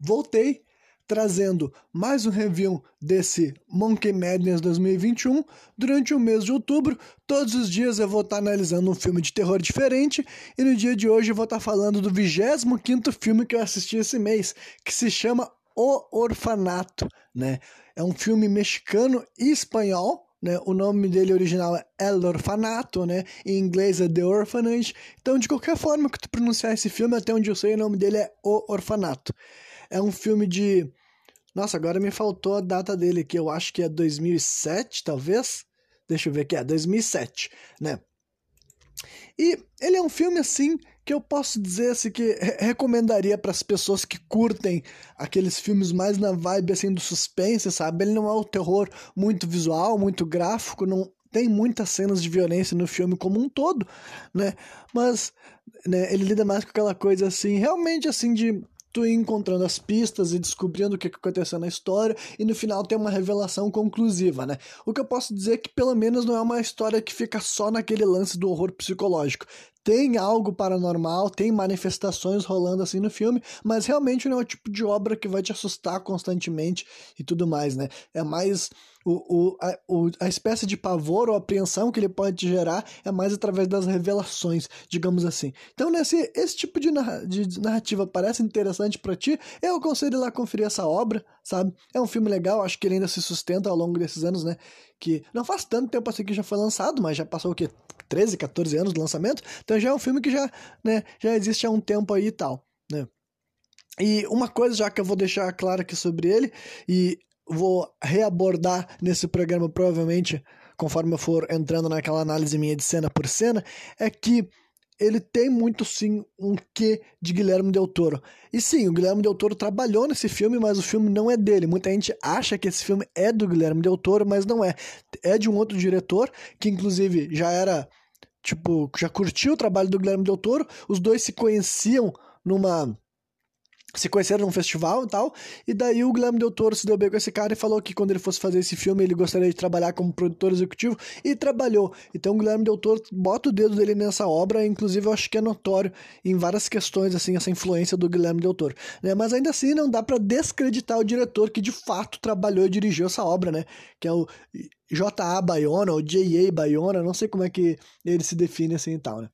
voltei trazendo mais um review desse Monkey Madness 2021. Durante o mês de outubro, todos os dias eu vou estar analisando um filme de terror diferente e no dia de hoje eu vou estar falando do 25º filme que eu assisti esse mês, que se chama O Orfanato, né? É um filme mexicano e espanhol, né? O nome dele original é El Orfanato, né? Em inglês é The Orphanage. Então, de qualquer forma que tu pronunciar esse filme, até onde eu sei, o nome dele é O Orfanato. É um filme de nossa, agora me faltou a data dele, que eu acho que é 2007, talvez. Deixa eu ver aqui, é 2007, né? E ele é um filme assim que eu posso dizer assim que recomendaria para as pessoas que curtem aqueles filmes mais na vibe assim do suspense, sabe? Ele não é o terror muito visual, muito gráfico, não tem muitas cenas de violência no filme como um todo, né? Mas né, ele lida mais com aquela coisa assim, realmente assim de tu ir encontrando as pistas e descobrindo o que aconteceu na história e no final tem uma revelação conclusiva, né? O que eu posso dizer é que pelo menos não é uma história que fica só naquele lance do horror psicológico. Tem algo paranormal, tem manifestações rolando assim no filme, mas realmente não é o tipo de obra que vai te assustar constantemente e tudo mais, né? É mais o, o, a, o, a espécie de pavor ou apreensão que ele pode gerar é mais através das revelações, digamos assim. Então, né, se esse tipo de, narra de narrativa parece interessante para ti, eu aconselho lá conferir essa obra, sabe? É um filme legal, acho que ele ainda se sustenta ao longo desses anos, né? Que não faz tanto tempo assim que já foi lançado, mas já passou o quê? 13, 14 anos do lançamento? Então já é um filme que já, né, já existe há um tempo aí e tal, né? E uma coisa já que eu vou deixar claro aqui sobre ele, e vou reabordar nesse programa provavelmente, conforme eu for entrando naquela análise minha de cena por cena, é que ele tem muito sim um quê de Guilherme Del Toro. E sim, o Guilherme Del Toro trabalhou nesse filme, mas o filme não é dele. Muita gente acha que esse filme é do Guilherme Del Toro, mas não é. É de um outro diretor, que inclusive já era, tipo, já curtiu o trabalho do Guilherme Del Toro. Os dois se conheciam numa se conheceram num festival e tal, e daí o Guilherme Del Toro se deu bem com esse cara e falou que quando ele fosse fazer esse filme ele gostaria de trabalhar como produtor executivo, e trabalhou. Então o Guilherme Del Toro bota o dedo dele nessa obra, inclusive eu acho que é notório em várias questões, assim, essa influência do Guilherme Del Toro. Né? Mas ainda assim não dá para descreditar o diretor que de fato trabalhou e dirigiu essa obra, né? Que é o J.A. Bayona, ou J.A. Bayona, não sei como é que ele se define assim e tal, né?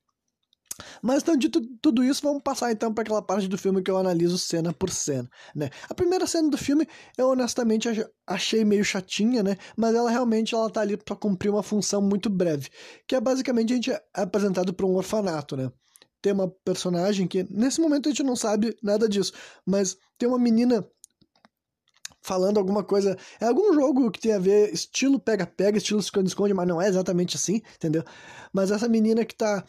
Mas então, dito tudo isso, vamos passar então para aquela parte do filme que eu analiso cena por cena, né? A primeira cena do filme eu honestamente achei meio chatinha, né? Mas ela realmente ela tá ali para cumprir uma função muito breve, que é basicamente a gente é apresentado para um orfanato, né? Tem uma personagem que nesse momento a gente não sabe nada disso, mas tem uma menina falando alguma coisa. É algum jogo que tem a ver estilo pega-pega, estilo esconde-esconde, mas não é exatamente assim, entendeu? Mas essa menina que tá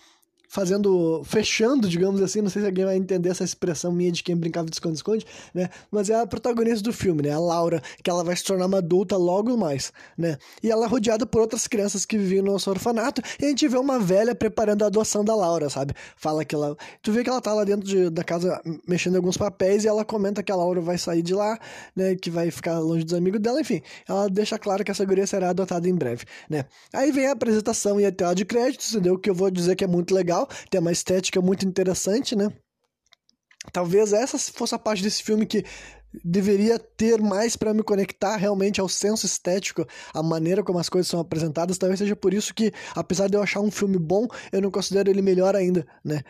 fazendo, fechando, digamos assim, não sei se alguém vai entender essa expressão minha de quem brincava de esconde-esconde, né? Mas é a protagonista do filme, né? A Laura, que ela vai se tornar uma adulta logo mais, né? E ela é rodeada por outras crianças que vivem no nosso orfanato, e a gente vê uma velha preparando a adoção da Laura, sabe? Fala que ela... Tu vê que ela tá lá dentro de, da casa mexendo em alguns papéis, e ela comenta que a Laura vai sair de lá, né? Que vai ficar longe dos amigos dela, enfim. Ela deixa claro que essa guria será adotada em breve, né? Aí vem a apresentação e a tela de créditos, entendeu? Que eu vou dizer que é muito legal, legal, tem uma estética muito interessante, né? Talvez essa fosse a parte desse filme que deveria ter mais para me conectar realmente ao senso estético, a maneira como as coisas são apresentadas. Talvez seja por isso que, apesar de eu achar um filme bom, eu não considero ele melhor ainda, né?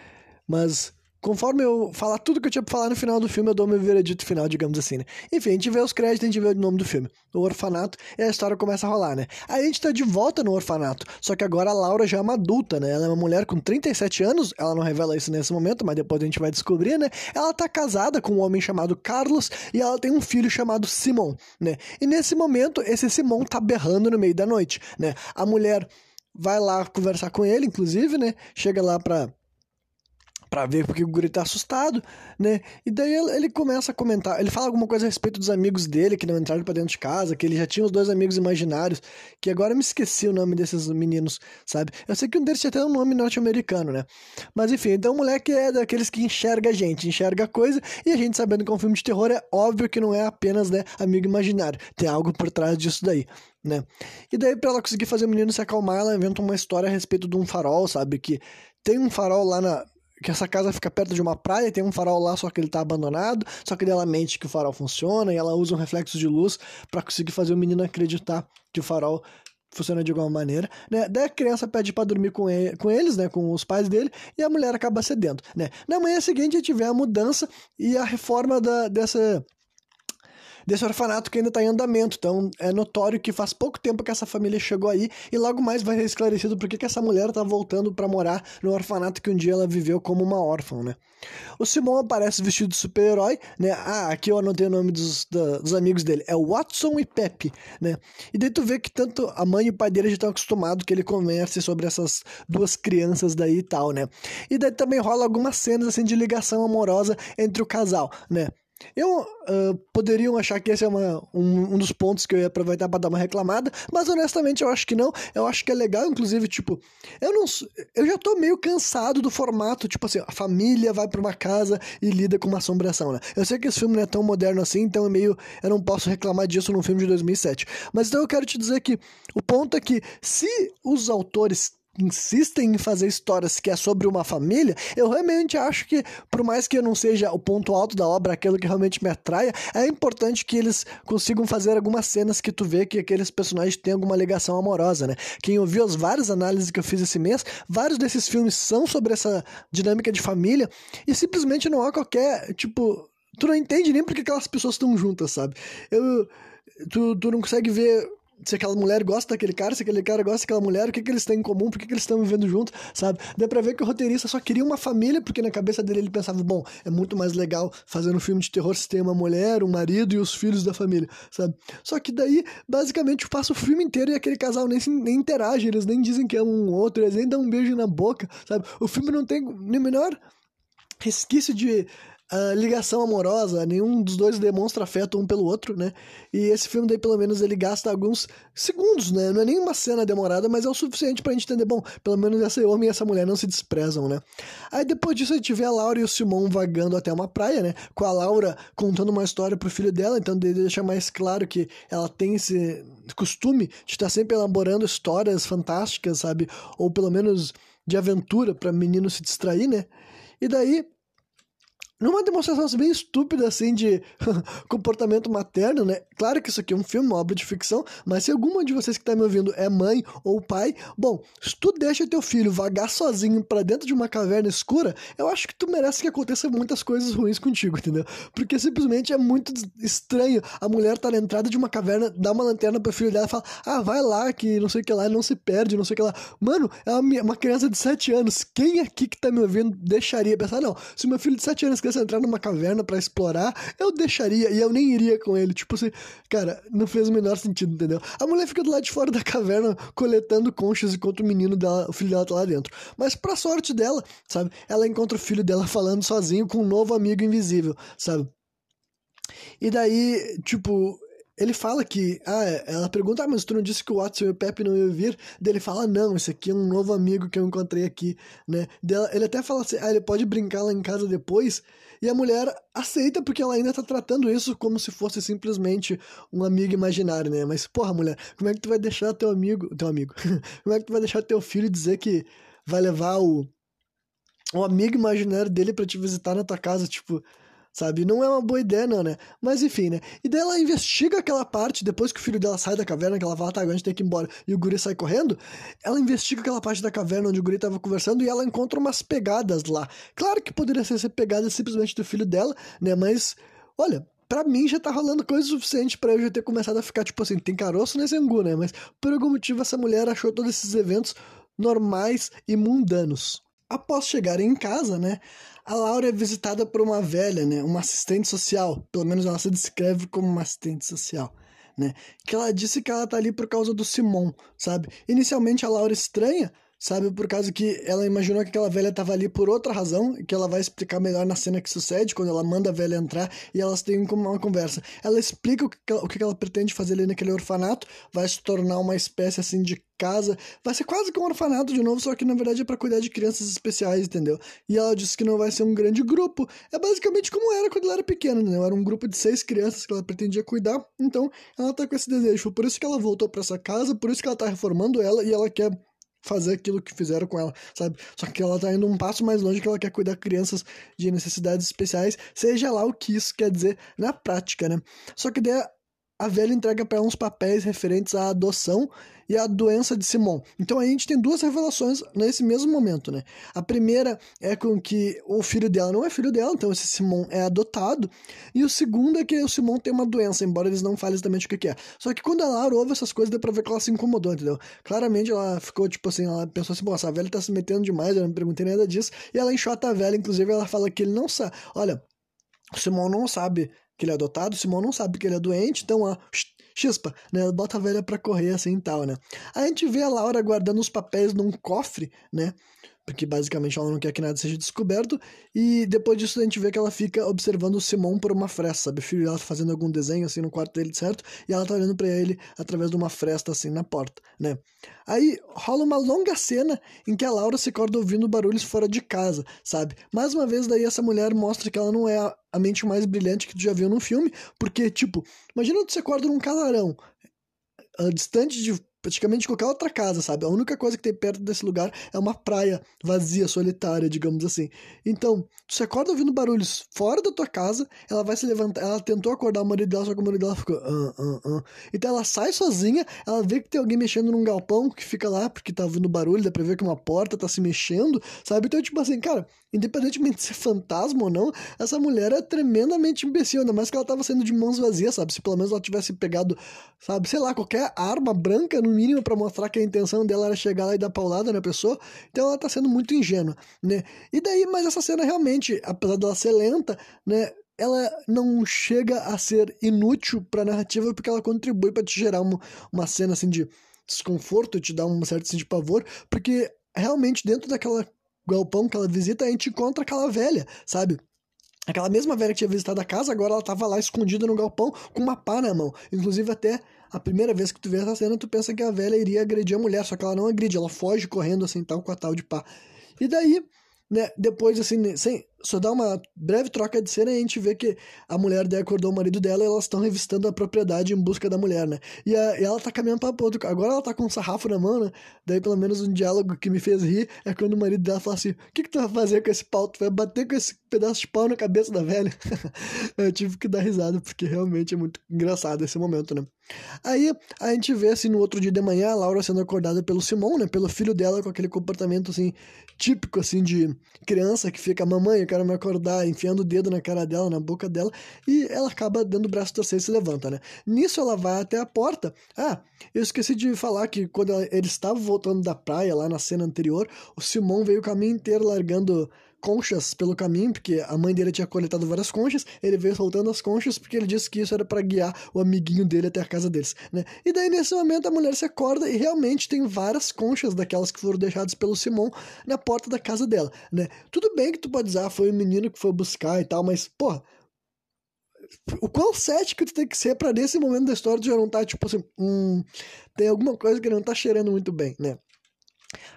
Mas Conforme eu falar tudo que eu tinha pra falar no final do filme, eu dou meu veredito final, digamos assim, né? Enfim, a gente vê os créditos, a gente vê o nome do filme. O orfanato, e a história começa a rolar, né? Aí a gente tá de volta no orfanato, só que agora a Laura já é uma adulta, né? Ela é uma mulher com 37 anos, ela não revela isso nesse momento, mas depois a gente vai descobrir, né? Ela tá casada com um homem chamado Carlos e ela tem um filho chamado Simon, né? E nesse momento, esse Simon tá berrando no meio da noite, né? A mulher vai lá conversar com ele, inclusive, né? Chega lá pra para ver porque o guri tá assustado, né? E daí ele começa a comentar, ele fala alguma coisa a respeito dos amigos dele que não entraram para dentro de casa, que ele já tinha os dois amigos imaginários, que agora eu me esqueci o nome desses meninos, sabe? Eu sei que um deles tinha até um nome norte-americano, né? Mas enfim, então o moleque é daqueles que enxerga a gente, enxerga a coisa, e a gente sabendo que é um filme de terror é óbvio que não é apenas, né, amigo imaginário. Tem algo por trás disso daí. Né? E daí, pra ela conseguir fazer o menino se acalmar, ela inventa uma história a respeito de um farol, sabe? Que tem um farol lá na, que essa casa fica perto de uma praia, tem um farol lá, só que ele tá abandonado, só que ela mente que o farol funciona e ela usa um reflexo de luz para conseguir fazer o menino acreditar que o farol funciona de alguma maneira, né? Daí a criança pede para dormir com, ele, com eles, né, com os pais dele, e a mulher acaba cedendo, né? Na manhã seguinte a gente vê a mudança e a reforma da, dessa desse orfanato que ainda está em andamento. Então é notório que faz pouco tempo que essa família chegou aí e logo mais vai ser esclarecido por que essa mulher está voltando para morar no orfanato que um dia ela viveu como uma órfã, né? O Simon aparece vestido de super-herói, né? Ah, aqui eu anotei o nome dos, da, dos amigos dele. É Watson e Pepe, né? E daí tu vê que tanto a mãe e o pai dele já estão acostumados que ele converse sobre essas duas crianças daí e tal, né? E daí também rola algumas cenas assim de ligação amorosa entre o casal, né? Eu uh, poderiam achar que esse é uma, um, um, dos pontos que eu ia aproveitar para dar uma reclamada, mas honestamente eu acho que não. Eu acho que é legal, inclusive, tipo, eu não eu já tô meio cansado do formato, tipo assim, a família vai para uma casa e lida com uma assombração, né? Eu sei que esse filme não é tão moderno assim, então é meio eu não posso reclamar disso num filme de 2007. Mas então eu quero te dizer que o ponto é que se os autores insistem em fazer histórias que é sobre uma família, eu realmente acho que, por mais que não seja o ponto alto da obra, aquilo que realmente me atraia, é importante que eles consigam fazer algumas cenas que tu vê que aqueles personagens têm alguma ligação amorosa, né? Quem ouviu as várias análises que eu fiz esse mês, vários desses filmes são sobre essa dinâmica de família e simplesmente não há qualquer, tipo, tu não entende nem porque aquelas pessoas estão juntas, sabe? Eu, tu, tu não consegue ver se aquela mulher gosta daquele cara, se aquele cara gosta daquela mulher, o que, que eles têm em comum, por que, que eles estão vivendo junto, sabe? Dá pra ver que o roteirista só queria uma família, porque na cabeça dele ele pensava, bom, é muito mais legal fazer um filme de terror se tem uma mulher, um marido e os filhos da família, sabe? Só que daí, basicamente, passa o filme inteiro e aquele casal nem, nem interage, eles nem dizem que é um outro, eles nem dão um beijo na boca, sabe? O filme não tem nem menor resquício de uh, ligação amorosa, nenhum dos dois demonstra afeto um pelo outro, né? E esse filme daí, pelo menos, ele gasta alguns segundos, né? Não é nem uma cena demorada, mas é o suficiente pra gente entender, bom, pelo menos esse homem e essa mulher não se desprezam, né? Aí depois disso a gente vê a Laura e o Simon vagando até uma praia, né? Com a Laura contando uma história pro filho dela, então deixa mais claro que ela tem esse costume de estar sempre elaborando histórias fantásticas, sabe? Ou pelo menos de aventura para menino se distrair, né? E daí numa demonstração bem estúpida assim de comportamento materno, né? Claro que isso aqui é um filme, uma obra de ficção, mas se alguma de vocês que está me ouvindo é mãe ou pai, bom, se tu deixa teu filho vagar sozinho para dentro de uma caverna escura, eu acho que tu merece que aconteça muitas coisas ruins contigo, entendeu? Porque simplesmente é muito estranho a mulher tá na entrada de uma caverna, dá uma lanterna pro filho dela e fala: "Ah, vai lá que não sei o que lá, não se perde, não sei o que lá". Mano, é uma, criança de 7 anos. Quem aqui que tá me ouvindo deixaria pensar, não, se meu filho de 7 anos quisesse entrar numa caverna para explorar, eu deixaria e eu nem iria com ele. Tipo assim, cara, não fez o menor sentido, entendeu? A mulher fica do lado de fora da caverna coletando conchas enquanto o menino dela, o filho dela tá lá dentro. Mas pra sorte dela, sabe? Ela encontra o filho dela falando sozinho com um novo amigo invisível, sabe? E daí, tipo, ele fala que. Ah, ela pergunta, ah, mas tu não disse que o Watson e o Pepe não iam vir? Daí ele fala, não, esse aqui é um novo amigo que eu encontrei aqui, né? Daí ele até fala assim, ah, ele pode brincar lá em casa depois. E a mulher aceita porque ela ainda tá tratando isso como se fosse simplesmente um amigo imaginário, né? Mas, porra, mulher, como é que tu vai deixar teu amigo. Teu amigo. como é que tu vai deixar teu filho dizer que vai levar o. O amigo imaginário dele para te visitar na tua casa, tipo, sabe? Não é uma boa ideia, não, né? Mas enfim, né? E daí ela investiga aquela parte, depois que o filho dela sai da caverna, que ela fala, tá, agora a gente tem que ir embora, e o guri sai correndo, ela investiga aquela parte da caverna onde o guri tava conversando e ela encontra umas pegadas lá. Claro que poderia ser pegadas simplesmente do filho dela, né? Mas, olha, Pra mim já tá rolando coisa suficiente para eu já ter começado a ficar, tipo assim, tem caroço nesse angu, né? Mas por algum motivo essa mulher achou todos esses eventos normais e mundanos. Após chegarem em casa, né, a Laura é visitada por uma velha, né, uma assistente social, pelo menos ela se descreve como uma assistente social, né, que ela disse que ela tá ali por causa do Simon, sabe? Inicialmente a Laura estranha, sabe? Por causa que ela imaginou que aquela velha estava ali por outra razão, que ela vai explicar melhor na cena que sucede, quando ela manda a velha entrar e elas têm uma conversa. Ela explica o que ela, o que ela pretende fazer ali naquele orfanato, vai se tornar uma espécie assim de casa, vai ser quase que um orfanato de novo, só que na verdade é para cuidar de crianças especiais, entendeu? E ela disse que não vai ser um grande grupo, é basicamente como era quando ela era pequena, né? Era um grupo de seis crianças que ela pretendia cuidar, então ela tá com esse desejo, por isso que ela voltou para essa casa, por isso que ela tá reformando ela e ela quer fazer aquilo que fizeram com ela, sabe? Só que ela tá indo um passo mais longe que ela quer cuidar de crianças de necessidades especiais, seja lá o que isso quer dizer na prática, né? Só que daí a velha entrega para ela uns papéis referentes à adoção e à doença de Simon. Então a gente tem duas revelações nesse mesmo momento, né? A primeira é com que o filho dela não é filho dela, então esse Simon é adotado. E o segundo é que o Simon tem uma doença, embora eles não falem exatamente o que, é. Só que quando a Laura ouve essas coisas, deu pra ver que ela se incomodou, entendeu? Claramente ela ficou tipo assim, ela pensou assim, essa velha tá se metendo demais, eu não perguntei nada disso. E ela enxota a velha, inclusive ela fala que ele não sabe. Olha, o Simon não sabe que ele é adotado, Simão não sabe que ele é doente, então, ó, chispa, né? Bota a velha pra correr assim e tal, né? A gente vê a Laura guardando os papéis num cofre, né? Porque basicamente ela não quer que nada seja descoberto, e depois disso a gente vê que ela fica observando o Simon por uma fresta, sabe? O filho dela tá fazendo algum desenho assim no quarto dele, certo? E ela tá olhando para ele através de uma fresta assim na porta, né? Aí rola uma longa cena em que a Laura se acorda ouvindo barulhos fora de casa, sabe? Mais uma vez daí essa mulher mostra que ela não é a mente mais brilhante que tu já viu num filme, porque tipo, imagina tu se acorda num casarão, uh, distante de praticamente qualquer outra casa, sabe? A única coisa que tem perto desse lugar é uma praia vazia, solitária, digamos assim. Então, você acorda ouvindo barulhos fora da tua casa, ela vai se levantar, ela tentou acordar o marido dela, só que o marido dela ficou, ah, ah. Então ela sai sozinha, ela vê que tem alguém mexendo num galpão que fica lá, porque tá ouvindo barulho, dá pra ver que uma porta tá se mexendo, sabe? Então, tipo assim, cara, independentemente de ser fantasma ou não, essa mulher é tremendamente imbecil, ainda mais que ela tava saindo de mãos vazias, sabe? Se pelo menos ela tivesse pegado, sabe, sei lá, qualquer arma branca no mínimo para mostrar que a intenção dela era chegar lá e dar paulada na pessoa. Então ela tá sendo muito ingênua, né? E daí, mas essa cena realmente, apesar dela ser lenta, né? Ela não chega a ser inútil pra narrativa porque ela contribui para te gerar uma, uma cena assim de desconforto, te dar um certo assim, de pavor, porque realmente dentro daquela galpão que ela visita, a gente encontra aquela velha, sabe? Aquela mesma velha que tinha visitado a casa, agora ela tava lá escondida no galpão com uma pá na mão. Inclusive, até a primeira vez que tu vê essa cena, tu pensa que a velha iria agredir a mulher, só que ela não agride, ela foge correndo assim, tal, com a tal de pá. E daí, né, depois, assim, sem, só dá uma breve troca de cena e a gente vê que a mulher daí acordou o marido dela e elas estão revistando a propriedade em busca da mulher, né? E, a, e ela tá caminhando pra outro. Agora ela tá com um sarrafo na mão, né? Daí pelo menos um diálogo que me fez rir é quando o marido dela fala assim: O que, que tu vai fazer com esse pau? Tu vai bater com esse pedaço de pau na cabeça da velha? Eu tive que dar risada, porque realmente é muito engraçado esse momento, né? Aí a gente vê assim no outro dia de manhã a Laura sendo acordada pelo Simão, né? Pelo filho dela com aquele comportamento assim típico assim de criança que fica mamãe, eu quero me acordar, enfiando o dedo na cara dela, na boca dela, e ela acaba dando o braço torcer e se levanta, né? Nisso ela vai até a porta. Ah, eu esqueci de falar que quando ele estava voltando da praia lá na cena anterior, o Simão veio o caminho inteiro largando conchas pelo caminho, porque a mãe dele tinha coletado várias conchas, ele veio soltando as conchas porque ele disse que isso era para guiar o amiguinho dele até a casa deles, né? E daí nesse momento a mulher se acorda e realmente tem várias conchas daquelas que foram deixadas pelo Simon na porta da casa dela, né? Tudo bem que tu pode dizer, ah, foi o menino que foi buscar e tal, mas, porra, o quão cético tu tem que ser para nesse momento da história tu já não tá, tipo assim, hum, tem alguma coisa que não tá cheirando muito bem, né?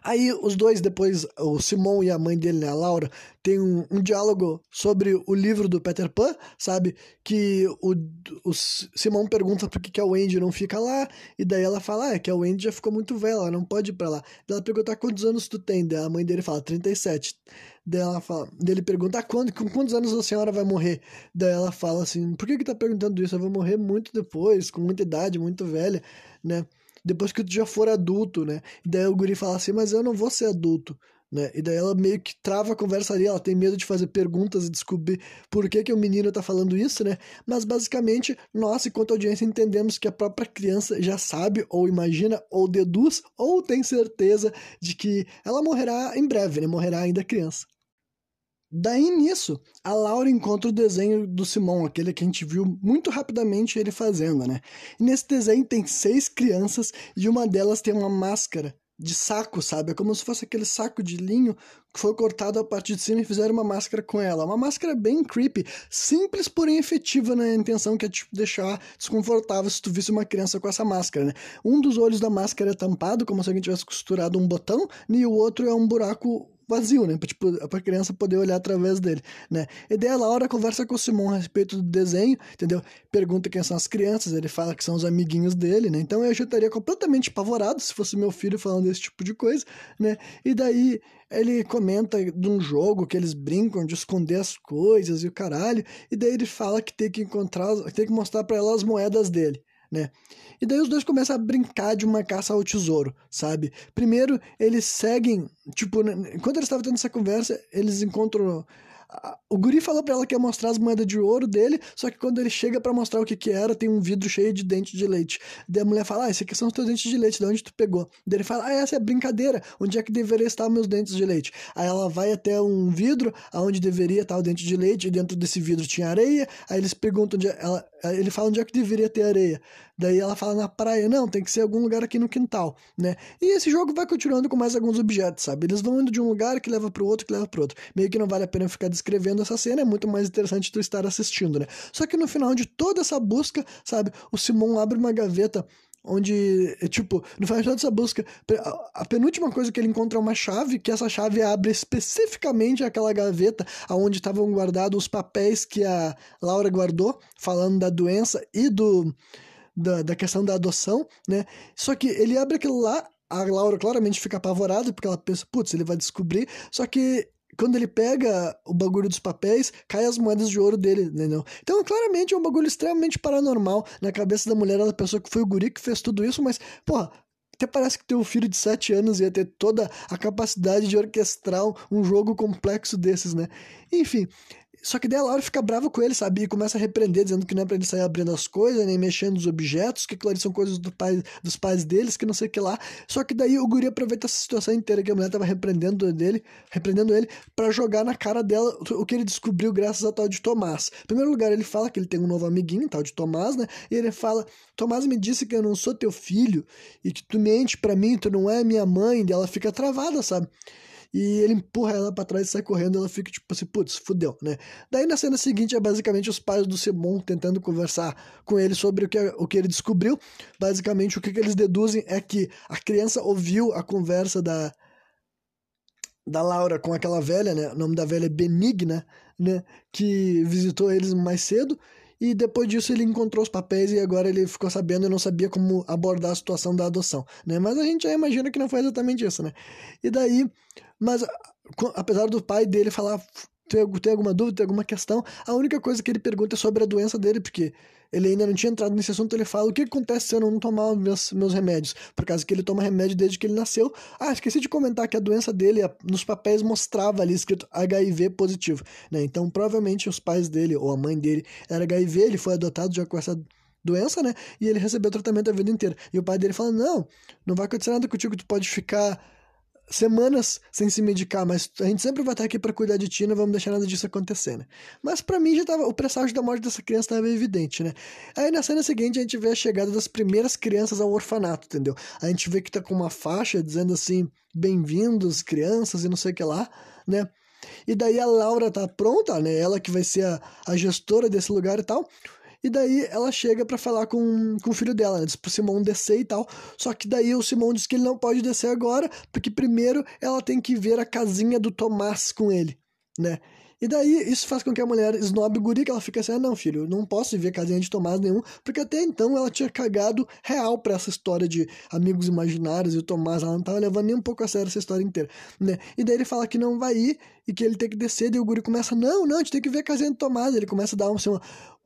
Aí os dois, depois, o Simon e a mãe dele, né, a Laura, tem um, um diálogo sobre o livro do Peter Pan, sabe? Que o, o Simon pergunta por que, que a Wendy não fica lá, e daí ela fala, ah, é que a Wendy já ficou muito velha, ela não pode ir pra lá. Ela pergunta, quantos anos tu tem? Daí a mãe dele fala, 37. Daí ela fala, daí ele pergunta, ah, quando, com quantos anos a senhora vai morrer? Daí ela fala assim, por que que tá perguntando isso? Eu vou morrer muito depois, com muita idade, muito velha, né? Depois que tu já for adulto, né? E daí o guri fala assim, mas eu não vou ser adulto, né? E daí ela meio que trava a conversa ali, ela tem medo de fazer perguntas e descobrir por que, que o menino tá falando isso, né? Mas basicamente, nós, enquanto audiência, entendemos que a própria criança já sabe, ou imagina, ou deduz, ou tem certeza de que ela morrerá em breve, né? Morrerá ainda criança. Daí nisso, a Laura encontra o desenho do Simon, aquele que a gente viu muito rapidamente ele fazendo, né? E nesse desenho tem seis crianças e uma delas tem uma máscara de saco, sabe? É como se fosse aquele saco de linho que foi cortado a partir de cima e fizeram uma máscara com ela. Uma máscara bem creepy, simples, porém efetiva na intenção que é tipo deixar desconfortável se tu visse uma criança com essa máscara, né? Um dos olhos da máscara é tampado, como se alguém tivesse costurado um botão, e o outro é um buraco vazio, né? Pra, tipo, criança poder olhar através dele, né? E daí a Laura conversa com o Simon a respeito do desenho, entendeu? Pergunta quem são as crianças, ele fala que são os amiguinhos dele, né? Então eu já estaria completamente apavorado se fosse meu filho falando esse tipo de coisa, né? E daí ele comenta de um jogo que eles brincam de esconder as coisas e o caralho, e daí ele fala que tem que encontrar, tem que mostrar para ela as moedas dele, né? E daí os dois começam a brincar de uma caça ao tesouro, sabe? Primeiro, eles seguem, tipo, enquanto eles estavam tendo essa conversa, eles encontram o guri falou para ela que ia mostrar as moedas de ouro dele, só que quando ele chega para mostrar o que que era, tem um vidro cheio de dente de leite. Daí a mulher fala, ah, esse aqui são os teus dentes de leite, de onde tu pegou? Daí ele fala, ah, essa é brincadeira, onde é que deveria estar meus dentes de leite? Aí ela vai até um vidro, aonde deveria estar o dente de leite, e dentro desse vidro tinha areia, aí eles perguntam, onde é, ela, ele fala onde é que deveria ter areia. Daí ela fala na praia, não, tem que ser algum lugar aqui no quintal, né? E esse jogo vai continuando com mais alguns objetos, sabe? Eles vão indo de um lugar que leva pro outro, que leva pro outro. Meio que não vale a pena ficar descrevendo essa cena, é muito mais interessante tu estar assistindo, né? Só que no final de toda essa busca, sabe, o Simon abre uma gaveta onde, tipo, no final de toda essa busca, a penúltima coisa que ele encontra é uma chave, que essa chave abre especificamente aquela gaveta onde estavam guardados os papéis que a Laura guardou, falando da doença e do da, da questão da adoção, né? Só que ele abre aquilo lá, a Laura claramente fica apavorada, porque ela pensa, putz, ele vai descobrir, só que quando ele pega o bagulho dos papéis, cai as moedas de ouro dele, entendeu? Então, claramente, é um bagulho extremamente paranormal na cabeça da mulher. Ela pensou que foi o guri que fez tudo isso, mas, porra, até parece que teu filho de 7 anos ia ter toda a capacidade de orquestrar um jogo complexo desses, né? Enfim, só que daí a Laura fica brava com ele, sabe? E começa a repreender, dizendo que não é pra ele sair abrindo as coisas, nem mexendo nos objetos, que claro, são coisas do pai, dos pais deles, que não sei o que lá. Só que daí o guri aproveita essa situação inteira que a mulher tava repreendendo dele, repreendendo ele, para jogar na cara dela o que ele descobriu graças ao tal de Tomás. Em primeiro lugar, ele fala que ele tem um novo amiguinho, tal de Tomás, né? E ele fala: Tomás me disse que eu não sou teu filho e que tu mente para mim, tu não é minha mãe. E ela fica travada, sabe? E ele empurra ela para trás e sai correndo, ela fica tipo assim, putz, fudeu, né? Daí na cena seguinte é basicamente os pais do Simon tentando conversar com ele sobre o que, o que ele descobriu. Basicamente o que, que eles deduzem é que a criança ouviu a conversa da da Laura com aquela velha, né? O nome da velha é Benigna, né? Que visitou eles mais cedo e depois disso ele encontrou os papéis e agora ele ficou sabendo e não sabia como abordar a situação da adoção, né? Mas a gente já imagina que não foi exatamente isso, né? E daí, mas apesar do pai dele falar tem, tem alguma dúvida, tem alguma questão, a única coisa que ele pergunta é sobre a doença dele, porque ele ainda não tinha entrado nesse assunto, ele fala o que acontece se eu não tomar meus, meus remédios, por causa que ele toma remédio desde que ele nasceu. Ah, esqueci de comentar que a doença dele, nos papéis mostrava ali escrito HIV positivo, né? Então, provavelmente os pais dele, ou a mãe dele, era HIV, ele foi adotado já com essa doença, né? E ele recebeu tratamento a vida inteira. E o pai dele fala: Não, não vai acontecer nada contigo, tu pode ficar semanas sem se medicar, mas a gente sempre vai estar aqui para cuidar de ti, não vamos deixar nada disso acontecer, né? Mas para mim já tava, o presságio da morte dessa criança estava evidente, né? Aí na cena seguinte a gente vê a chegada das primeiras crianças ao orfanato, entendeu? A gente vê que tá com uma faixa dizendo assim, bem-vindos crianças e não sei o que lá, né? E daí a Laura tá pronta, né? Ela que vai ser a, a gestora desse lugar e tal. E daí ela chega para falar com, com o filho dela, né? pro Simão descer e tal. Só que daí o Simão diz que ele não pode descer agora, porque primeiro ela tem que ver a casinha do Tomás com ele, né? E daí isso faz com que a mulher snob o guri, que ela fica assim, ah, não, filho, não posso ver casinha de Tomás nenhum, porque até então ela tinha cagado real pra essa história de amigos imaginários e o Tomás, ela não tava levando nem um pouco a sério essa história inteira, né? E daí ele fala que não vai ir e que ele tem que descer, e o guri começa, não, não, a gente tem que ver casinha de Tomás, ele começa a dar um, assim, uma,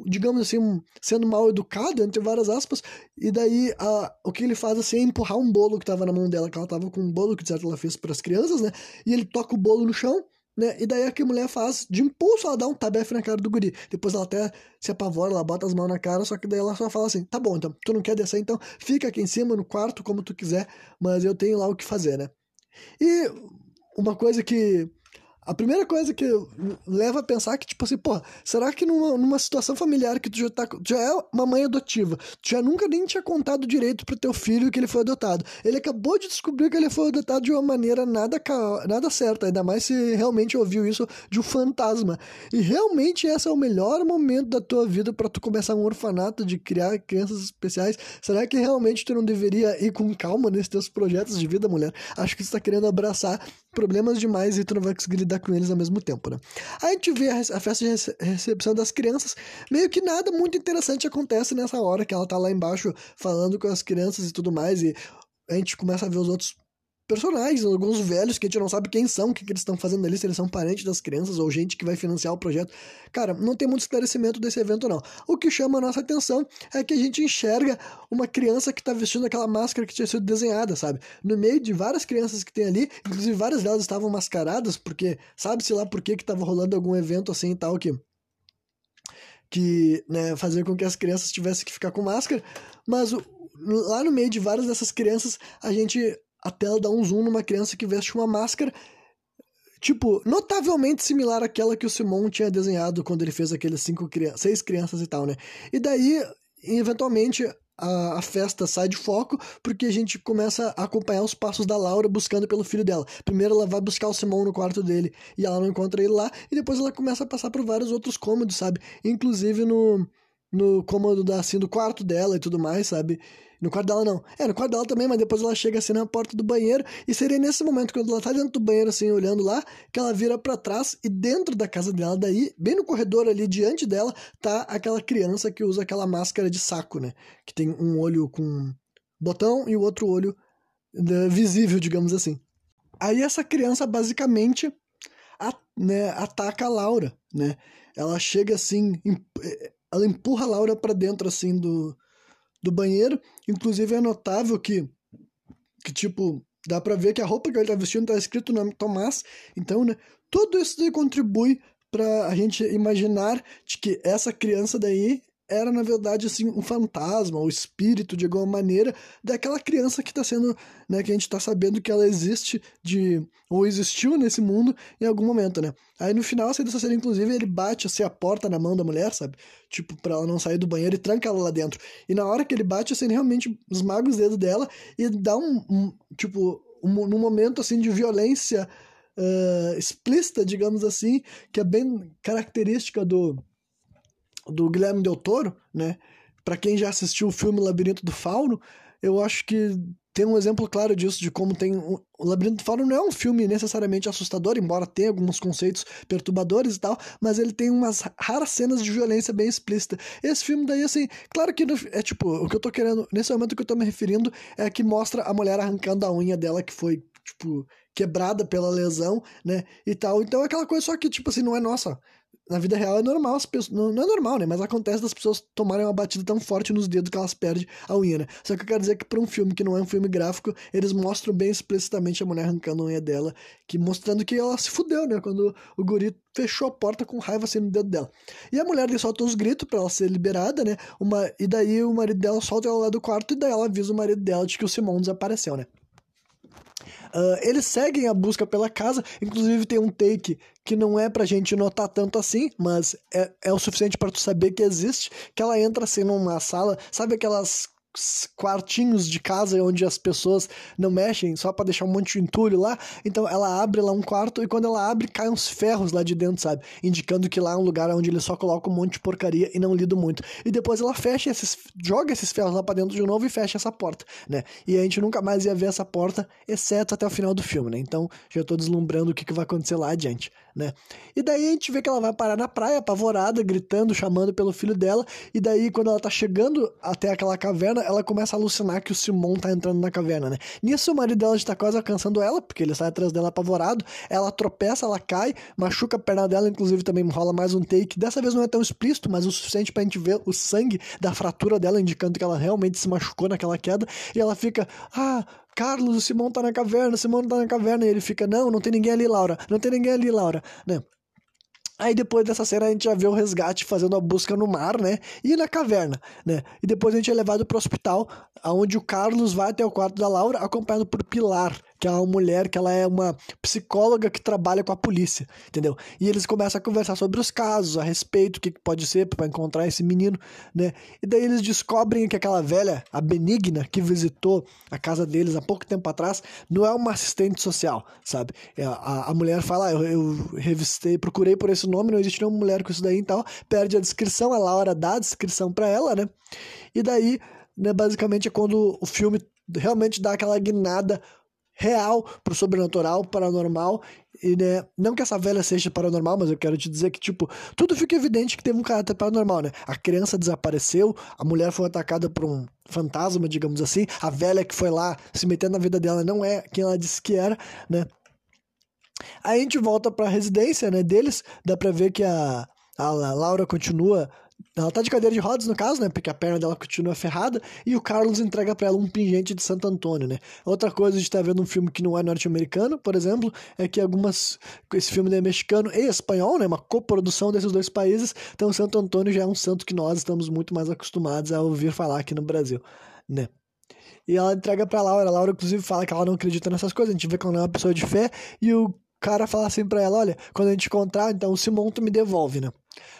digamos assim, um, sendo mal educado, entre várias aspas, e daí a, o que ele faz assim é empurrar um bolo que tava na mão dela, que ela tava com um bolo que de certo ela fez para as crianças, né? E ele toca o bolo no chão, né? E daí a que a mulher faz, de impulso, ela dá um tabefe na cara do guri. Depois ela até se apavora, ela bota as mãos na cara, só que daí ela só fala assim: tá bom, então, tu não quer descer, então fica aqui em cima, no quarto, como tu quiser, mas eu tenho lá o que fazer, né? E uma coisa que a primeira coisa que leva a pensar que, tipo assim, pô, será que numa, numa situação familiar que tu já, tá, já é uma mãe adotiva, tu já nunca nem tinha contado direito pro teu filho que ele foi adotado. Ele acabou de descobrir que ele foi adotado de uma maneira nada, nada certa, ainda mais se realmente ouviu isso de um fantasma. E realmente esse é o melhor momento da tua vida para tu começar um orfanato de criar crianças especiais. Será que realmente tu não deveria ir com calma nesses teus projetos de vida, mulher? Acho que tu tá querendo abraçar problemas demais e tu não vai conseguir lidar com eles ao mesmo tempo, né? Aí a gente vê a, a festa de recepção das crianças, meio que nada muito interessante acontece nessa hora que ela tá lá embaixo falando com as crianças e tudo mais, e a gente começa a ver os outros personagens, alguns velhos que a gente não sabe quem são, o que, que eles estão fazendo ali, se eles são parentes das crianças ou gente que vai financiar o projeto. Cara, não tem muito esclarecimento desse evento, não. O que chama a nossa atenção é que a gente enxerga uma criança que está vestindo aquela máscara que tinha sido desenhada, sabe? No meio de várias crianças que tem ali, inclusive várias delas estavam mascaradas, porque sabe-se lá por que que tava rolando algum evento assim e tal que que né, fazer com que as crianças tivessem que ficar com máscara, mas o, lá no meio de várias dessas crianças, a gente a tela dá um zoom numa criança que veste uma máscara, tipo, notavelmente similar àquela que o Simon tinha desenhado quando ele fez aqueles cinco seis crianças e tal, né? E daí, eventualmente, a, a, festa sai de foco porque a gente começa a acompanhar os passos da Laura buscando pelo filho dela. Primeiro ela vai buscar o Simon no quarto dele e ela não encontra ele lá, e depois ela começa a passar por vários outros cômodos, sabe? Inclusive no, no cômodo da, assim, do quarto dela e tudo mais, sabe? No quarto dela não. É, no quarto dela também, mas depois ela chega assim na porta do banheiro. E seria nesse momento, quando ela tá dentro do banheiro, assim, olhando lá, que ela vira para trás e dentro da casa dela, daí, bem no corredor ali, diante dela, tá aquela criança que usa aquela máscara de saco, né? Que tem um olho com botão e o outro olho né, visível, digamos assim. Aí essa criança basicamente a, né, ataca a Laura, né? Ela chega assim, eh, ela empurra a Laura para dentro assim do, do banheiro. Inclusive é notável que, que tipo, dá pra ver que a roupa que ele tá vestindo tá escrito o nome Tomás. Então, né, tudo isso contribui para a gente imaginar de que essa criança daí era na verdade assim um fantasma, o espírito de alguma maneira daquela criança que está sendo, né, que a gente está sabendo que ela existe de ou existiu nesse mundo em algum momento, né? Aí no final assim, dessa cena inclusive ele bate assim a porta na mão da mulher, sabe? Tipo para ela não sair do banheiro e tranca ela lá dentro. E na hora que ele bate assim, ele realmente esmaga os dedos dela e dá um, um tipo um, momento assim de violência uh, explícita, digamos assim, que é bem característica do do Guilherme Del Toro, né? Para quem já assistiu o filme Labirinto do Fauno, eu acho que tem um exemplo claro disso, de como tem. O Labirinto do Fauno não é um filme necessariamente assustador, embora tenha alguns conceitos perturbadores e tal, mas ele tem umas raras cenas de violência bem explícita. Esse filme daí, assim, claro que é tipo, o que eu tô querendo, nesse momento que eu tô me referindo, é que mostra a mulher arrancando a unha dela que foi, tipo, quebrada pela lesão, né, e tal. Então é aquela coisa só que, tipo assim, não é nossa na vida real é normal as pessoas. Não, não, é normal, né? Mas acontece das pessoas tomarem uma batida tão forte nos dedos que elas perdem a unha, né? Só que eu quero dizer que para um filme que não é um filme gráfico, eles mostram bem explicitamente a mulher arrancando a unha dela, que mostrando que ela se fudeu, né? Quando o guri fechou a porta com raiva assim no dedo dela. E a mulher solta os gritos para ela ser liberada, né? Uma, e daí o marido dela solta ela lá do quarto e daí ela avisa o marido dela de que o Simão desapareceu, né? Uh, eles seguem a busca pela casa, inclusive tem um take que não é pra gente notar tanto assim, mas é, é o suficiente para tu saber que existe, que ela entra assim numa sala, sabe aquelas quartinhos de casa onde as pessoas não mexem, só para deixar um monte de entulho lá. Então ela abre lá um quarto e quando ela abre, cai uns ferros lá de dentro, sabe? Indicando que lá é um lugar onde ele só coloca um monte de porcaria e não lido muito. E depois ela fecha esses. joga esses ferros lá pra dentro de novo e fecha essa porta, né? E a gente nunca mais ia ver essa porta, exceto até o final do filme, né? Então já tô deslumbrando o que, que vai acontecer lá adiante, né? E daí a gente vê que ela vai parar na praia, apavorada, gritando, chamando pelo filho dela. E daí, quando ela tá chegando até aquela caverna, ela começa a alucinar que o Simon tá entrando na caverna, né? Nisso o marido dela está quase alcançando ela, porque ele sai atrás dela apavorado. Ela tropeça, ela cai, machuca a perna dela, inclusive também rola mais um take. Dessa vez não é tão explícito, mas o suficiente pra gente ver o sangue da fratura dela, indicando que ela realmente se machucou naquela queda. E ela fica, ah, Carlos, o Simão tá na caverna, o Simão tá na caverna. E ele fica, não, não tem ninguém ali, Laura. Não tem ninguém ali, Laura. Né? Aí depois dessa cena a gente já vê o resgate fazendo a busca no mar, né? E na caverna, né? E depois a gente é levado para o hospital, onde o Carlos vai até o quarto da Laura, acompanhado por Pilar, que é uma mulher que ela é uma psicóloga que trabalha com a polícia, entendeu? E eles começam a conversar sobre os casos, a respeito, o que pode ser para encontrar esse menino, né? E daí eles descobrem que aquela velha, a Benigna, que visitou a casa deles há pouco tempo atrás, não é uma assistente social, sabe? É, a, a mulher fala, ah, eu, eu revistei, procurei por esse nome, não existe nenhuma mulher com isso daí, então perde a descrição, a Laura dá a descrição para ela, né? E daí, né, basicamente é quando o filme realmente dá aquela guinada real pro sobrenatural, paranormal. E, né, não que essa velha seja paranormal, mas eu quero te dizer que, tipo, tudo fica evidente que teve um caráter paranormal, né? A criança desapareceu, a mulher foi atacada por um fantasma, digamos assim, a velha que foi lá se metendo na vida dela não é quem ela disse que era, né? Aí a gente volta pra residência, né, deles, dá pra ver que a, a Laura continua ela tá de cadeira de rodas, no caso, né? Porque a perna dela continua ferrada. E o Carlos entrega para ela um pingente de Santo Antônio, né? Outra coisa de estar tá vendo um filme que não é norte-americano, por exemplo, é que algumas. Esse filme é mexicano e espanhol, né? Uma coprodução desses dois países. Então, Santo Antônio já é um santo que nós estamos muito mais acostumados a ouvir falar aqui no Brasil, né? E ela entrega pra Laura. A Laura, inclusive, fala que ela não acredita nessas coisas. A gente vê que ela não é uma pessoa de fé. E o cara fala assim pra ela: Olha, quando a gente encontrar, então Simão tu me devolve, né?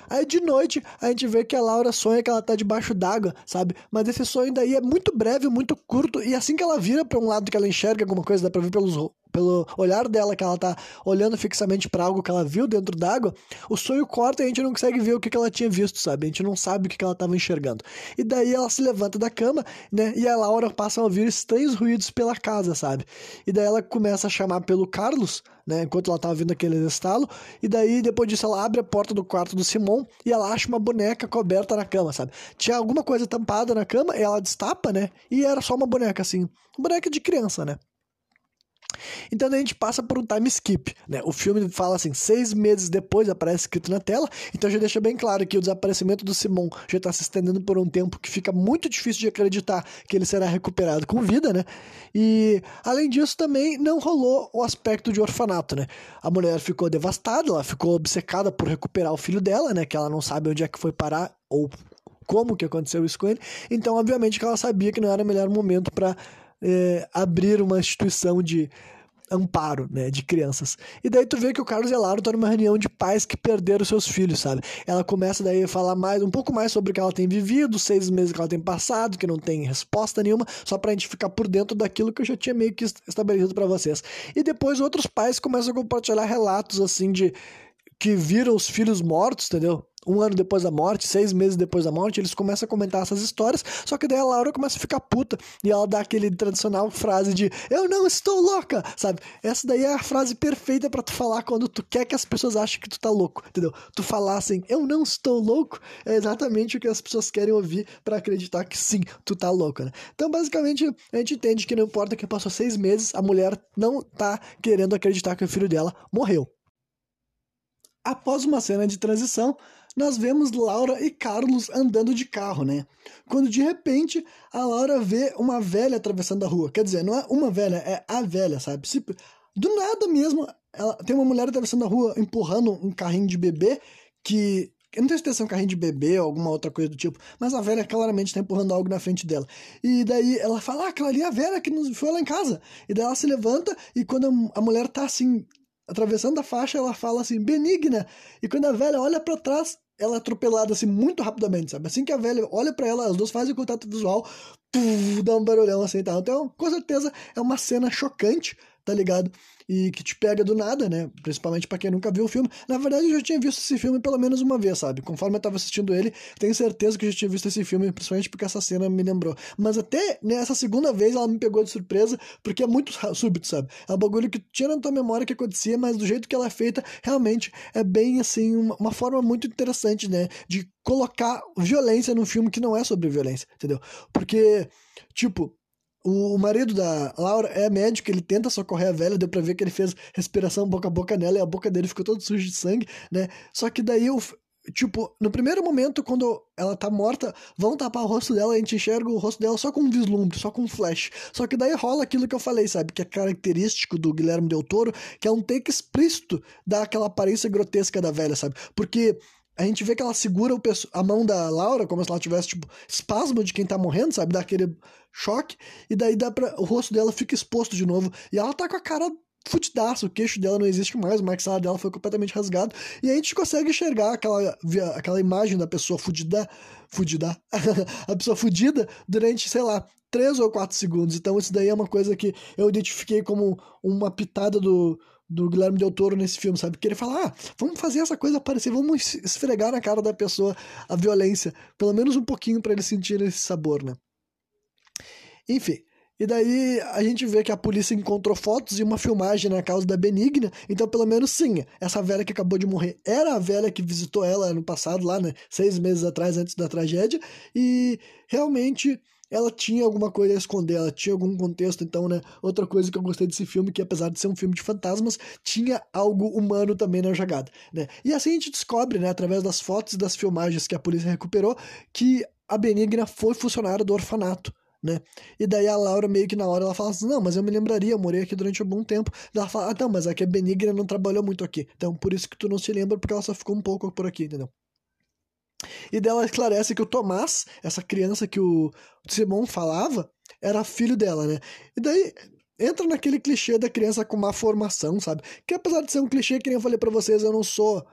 Aí de noite a gente vê que a Laura sonha que ela tá debaixo d'água, sabe? Mas esse sonho daí é muito breve, muito curto, e assim que ela vira para um lado que ela enxerga alguma coisa, dá pra ver pelos pelo olhar dela, que ela tá olhando fixamente para algo que ela viu dentro d'água, o sonho corta e a gente não consegue ver o que, que ela tinha visto, sabe? A gente não sabe o que, que ela tava enxergando. E daí ela se levanta da cama, né? E a Laura passa a ouvir estranhos ruídos pela casa, sabe? E daí ela começa a chamar pelo Carlos, né? Enquanto ela tava vendo aquele estalo. E daí, depois disso, ela abre a porta do quarto do Simon e ela acha uma boneca coberta na cama, sabe? Tinha alguma coisa tampada na cama, e ela destapa, né? E era só uma boneca, assim. Boneca de criança, né? Então a gente passa por um time skip, né? O filme fala assim, seis meses depois aparece escrito na tela, então já deixa bem claro que o desaparecimento do Simon já está se estendendo por um tempo que fica muito difícil de acreditar que ele será recuperado com vida, né? E além disso também não rolou o aspecto de orfanato, né? A mulher ficou devastada, ela ficou obcecada por recuperar o filho dela, né? Que ela não sabe onde é que foi parar ou como que aconteceu isso com ele. Então, obviamente que ela sabia que não era o melhor momento para é, abrir uma instituição de amparo, né, de crianças. E daí tu vê que o Carlos e a Laura estão numa reunião de pais que perderam seus filhos, sabe? Ela começa daí a falar mais, um pouco mais sobre o que ela tem vivido, seis meses que ela tem passado, que não tem resposta nenhuma, só pra gente ficar por dentro daquilo que eu já tinha meio que estabelecido para vocês. E depois outros pais começam a compartilhar relatos, assim, de que viram os filhos mortos, entendeu? Um ano depois da morte, seis meses depois da morte, eles começam a comentar essas histórias, só que daí a Laura começa a ficar puta e ela dá aquele tradicional frase de eu não estou louca, sabe? Essa daí é a frase perfeita para tu falar quando tu quer que as pessoas achem que tu tá louco, entendeu? Tu falar assim, eu não estou louco, é exatamente o que as pessoas querem ouvir para acreditar que sim, tu tá louco, né? Então, basicamente, a gente entende que não importa que passou seis meses, a mulher não tá querendo acreditar que o filho dela morreu. Após uma cena de transição, nós vemos Laura e Carlos andando de carro, né? Quando de repente a Laura vê uma velha atravessando a rua. Quer dizer, não é uma velha, é a velha, sabe? Do nada mesmo, ela tem uma mulher atravessando a rua empurrando um carrinho de bebê que. Eu não tenho certeza se é um carrinho de bebê ou alguma outra coisa do tipo, mas a velha claramente está empurrando algo na frente dela. E daí ela fala: Ah, aquela ali é a velha que foi lá em casa. E daí ela se levanta e quando a mulher tá assim, atravessando a faixa, ela fala assim, benigna. E quando a velha olha para trás, ela é atropelada assim muito rapidamente, sabe? Assim que a velha olha para ela, as duas fazem contato visual, puf, dá um barulhão assim e tal. Então, com certeza é uma cena chocante, tá ligado? e que te pega do nada, né? Principalmente para quem nunca viu o filme. Na verdade, eu já tinha visto esse filme pelo menos uma vez, sabe? Conforme eu tava assistindo ele, tenho certeza que eu já tinha visto esse filme, principalmente porque essa cena me lembrou. Mas até nessa segunda vez ela me pegou de surpresa, porque é muito súbito, sabe? É um bagulho que tinha na tua memória que acontecia, mas do jeito que ela é feita, realmente é bem assim, uma, uma forma muito interessante, né? De colocar violência num filme que não é sobre violência, entendeu? Porque, tipo, o, marido da Laura é médico, ele tenta socorrer a velha, deu pra ver que ele fez respiração boca a boca nela e a boca dele ficou toda suja de sangue, né? Só que daí o, Tipo, no primeiro momento, quando ela tá morta, vão tapar o rosto dela, a gente enxerga o rosto dela só com um vislumbre, só com um flash. Só que daí rola aquilo que eu falei, sabe? Que é característico do Guilherme Del Toro, que é um take explícito daquela aparência grotesca da velha, sabe? Porque a gente vê que ela segura a mão da Laura como se ela tivesse, tipo, espasmo de quem tá morrendo, sabe? Dá aquele choque, e daí dá pra, o rosto dela fica exposto de novo. E ela tá com a cara fudidaço, o queixo dela não existe mais, o maxilar dela foi completamente rasgado, e a gente consegue enxergar aquela, aquela imagem da pessoa fudida, fudida, a pessoa fudida durante, sei lá, três ou quatro segundos. Então isso daí é uma coisa que eu identifiquei como uma pitada do, do Guilherme Del Toro nesse filme, sabe? Que ele fala, ah, vamos fazer essa coisa aparecer, vamos esfregar na cara da pessoa a violência, pelo menos um pouquinho para ele sentir esse sabor, né? Enfim, E daí a gente vê que a polícia encontrou fotos e uma filmagem na casa da Benigna. Então, pelo menos sim, essa velha que acabou de morrer era a velha que visitou ela no passado, lá, né? Seis meses atrás, antes da tragédia. E realmente ela tinha alguma coisa a esconder, ela tinha algum contexto, então, né? Outra coisa que eu gostei desse filme, que apesar de ser um filme de fantasmas, tinha algo humano também na jogada, né? E assim a gente descobre, né, através das fotos e das filmagens que a polícia recuperou, que a Benigna foi funcionária do orfanato. Né? E daí a Laura, meio que na hora, ela fala assim: Não, mas eu me lembraria, eu morei aqui durante algum tempo. Ela fala: Ah, não, mas aqui a Benigna não trabalhou muito aqui. Então por isso que tu não se lembra, porque ela só ficou um pouco por aqui, entendeu? E dela esclarece que o Tomás, essa criança que o Simon falava, era filho dela, né? E daí entra naquele clichê da criança com má formação, sabe? Que apesar de ser um clichê, que nem eu falei pra vocês, eu não sou.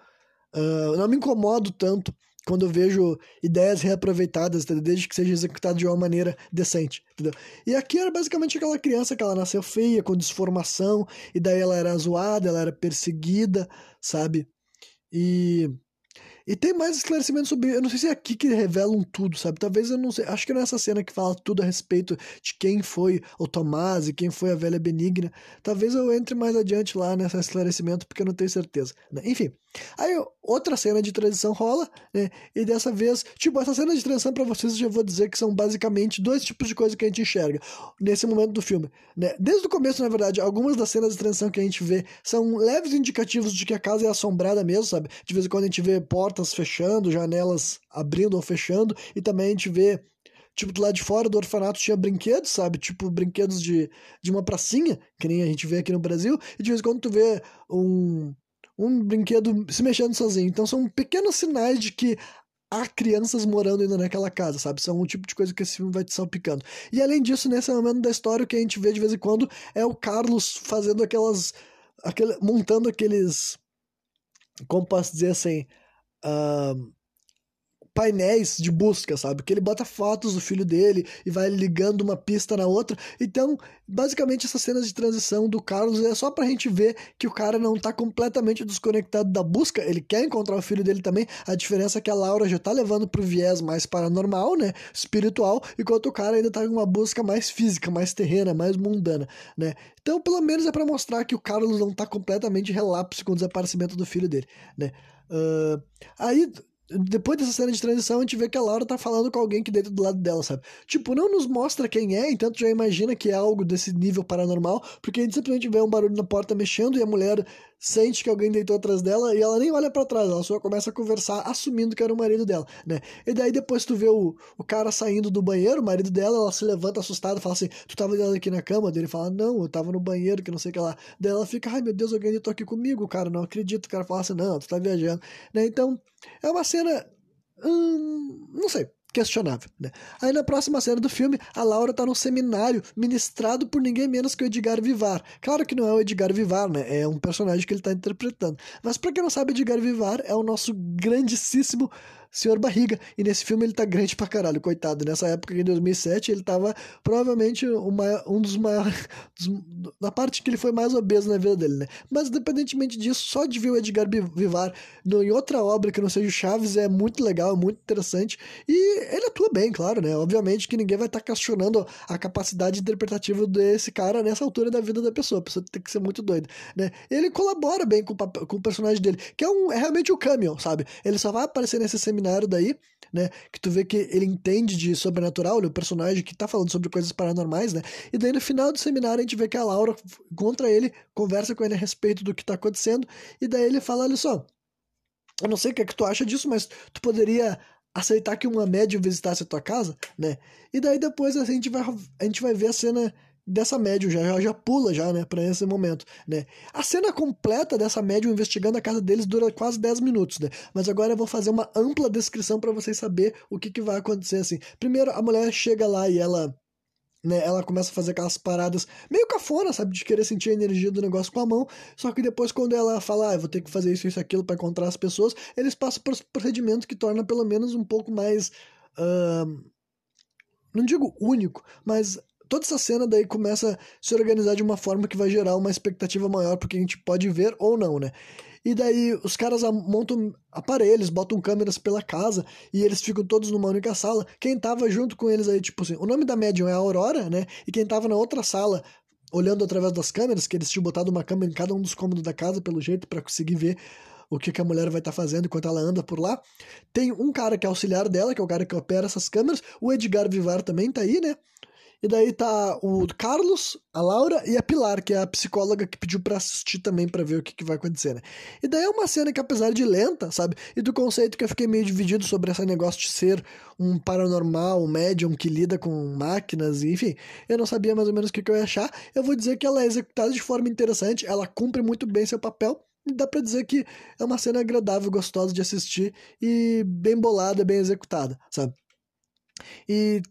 Uh, não me incomodo tanto quando eu vejo ideias reaproveitadas, desde que seja executado de uma maneira decente, entendeu? E aqui era basicamente aquela criança que ela nasceu feia, com desformação, e daí ela era zoada, ela era perseguida, sabe? E e tem mais esclarecimentos sobre. Eu não sei se é aqui que revelam tudo, sabe? Talvez eu não sei. Acho que nessa cena que fala tudo a respeito de quem foi o Tomás e quem foi a velha benigna. Talvez eu entre mais adiante lá nesse esclarecimento, porque eu não tenho certeza. Né? Enfim. Aí outra cena de transição rola, né? E dessa vez, tipo, essa cena de transição para vocês eu já vou dizer que são basicamente dois tipos de coisa que a gente enxerga nesse momento do filme, né? Desde o começo, na verdade, algumas das cenas de transição que a gente vê são leves indicativos de que a casa é assombrada mesmo, sabe? De vez em quando a gente vê portas fechando, janelas abrindo ou fechando, e também a gente vê Tipo, do lado de fora do orfanato tinha brinquedos, sabe? Tipo, brinquedos de, de uma pracinha, que nem a gente vê aqui no Brasil. E de vez em quando tu vê um, um brinquedo se mexendo sozinho. Então são pequenos sinais de que há crianças morando ainda naquela casa, sabe? São um tipo de coisa que esse filme vai te salpicando. E além disso, nesse momento da história, o que a gente vê de vez em quando é o Carlos fazendo aquelas. Aquele, montando aqueles. Como posso dizer assim? Uh, painéis de busca, sabe? Que ele bota fotos do filho dele e vai ligando uma pista na outra. Então, basicamente, essas cenas de transição do Carlos é só pra gente ver que o cara não tá completamente desconectado da busca. Ele quer encontrar o filho dele também. A diferença é que a Laura já tá levando pro viés mais paranormal, né? Espiritual, enquanto o cara ainda tá em uma busca mais física, mais terrena, mais mundana, né? Então, pelo menos é para mostrar que o Carlos não tá completamente relapso com o desaparecimento do filho dele, né? Uh, aí depois dessa cena de transição, a gente vê que a Laura tá falando com alguém que deita do lado dela, sabe? Tipo, não nos mostra quem é, então já imagina que é algo desse nível paranormal, porque a gente simplesmente vê um barulho na porta mexendo e a mulher sente que alguém deitou atrás dela e ela nem olha para trás, ela só começa a conversar assumindo que era o marido dela, né? E daí depois tu vê o, o cara saindo do banheiro, o marido dela, ela se levanta assustada fala assim: Tu tava aqui na cama? Dele fala: Não, eu tava no banheiro, que não sei o que lá. Daí ela fica: Ai meu Deus, alguém deitou aqui comigo, cara, não acredito. O cara fala assim: Não, tu tá viajando, né? Então é uma cena. Hum, não sei questionável, né? Aí na próxima cena do filme, a Laura tá num seminário ministrado por ninguém menos que o Edgar Vivar. Claro que não é o Edgar Vivar, né? É um personagem que ele tá interpretando. Mas para quem não sabe, Edgar Vivar é o nosso grandíssimo Senhor Barriga. E nesse filme ele tá grande pra caralho, coitado. Nessa época, em 2007, ele tava provavelmente uma, um dos maiores. na parte que ele foi mais obeso na vida dele, né? Mas independentemente disso, só de ver o Edgar Vivar no, em outra obra que não seja o Chaves é muito legal, é muito interessante. E ele atua bem, claro, né? Obviamente que ninguém vai estar tá questionando a capacidade interpretativa desse cara nessa altura da vida da pessoa. A pessoa tem que ser muito doida, né? Ele colabora bem com, com o personagem dele, que é, um, é realmente o Cameo, sabe? Ele só vai aparecer nesse seminário seminário daí, né? Que tu vê que ele entende de sobrenatural, ele é o personagem que tá falando sobre coisas paranormais, né? E daí no final do seminário a gente vê que a Laura contra ele, conversa com ele a respeito do que tá acontecendo, e daí ele fala: olha só, eu não sei o que é que tu acha disso, mas tu poderia aceitar que uma médium visitasse a tua casa, né? E daí depois a gente vai, a gente vai ver a cena dessa médium já, já, pula já, né, para esse momento, né? A cena completa dessa médium investigando a casa deles dura quase 10 minutos, né? Mas agora eu vou fazer uma ampla descrição para vocês saber o que, que vai acontecer assim. Primeiro, a mulher chega lá e ela né, ela começa a fazer aquelas paradas meio cafona, sabe, de querer sentir a energia do negócio com a mão, só que depois quando ela fala, ah, vou ter que fazer isso, isso, aquilo para encontrar as pessoas, eles passam por procedimento que torna pelo menos um pouco mais, uh, não digo único, mas toda essa cena daí começa a se organizar de uma forma que vai gerar uma expectativa maior porque a gente pode ver ou não, né? E daí os caras montam aparelhos, botam câmeras pela casa e eles ficam todos numa única sala. Quem tava junto com eles aí, tipo assim, o nome da médium é Aurora, né? E quem tava na outra sala olhando através das câmeras, que eles tinham botado uma câmera em cada um dos cômodos da casa, pelo jeito, para conseguir ver o que, que a mulher vai estar tá fazendo enquanto ela anda por lá. Tem um cara que é auxiliar dela, que é o cara que opera essas câmeras. O Edgar Vivar também tá aí, né? E daí tá o Carlos, a Laura e a Pilar, que é a psicóloga que pediu para assistir também para ver o que, que vai acontecer, né? E daí é uma cena que, apesar de lenta, sabe? E do conceito que eu fiquei meio dividido sobre esse negócio de ser um paranormal, um médium que lida com máquinas, enfim, eu não sabia mais ou menos o que, que eu ia achar. Eu vou dizer que ela é executada de forma interessante, ela cumpre muito bem seu papel. E dá pra dizer que é uma cena agradável, gostosa de assistir e bem bolada, bem executada, sabe? E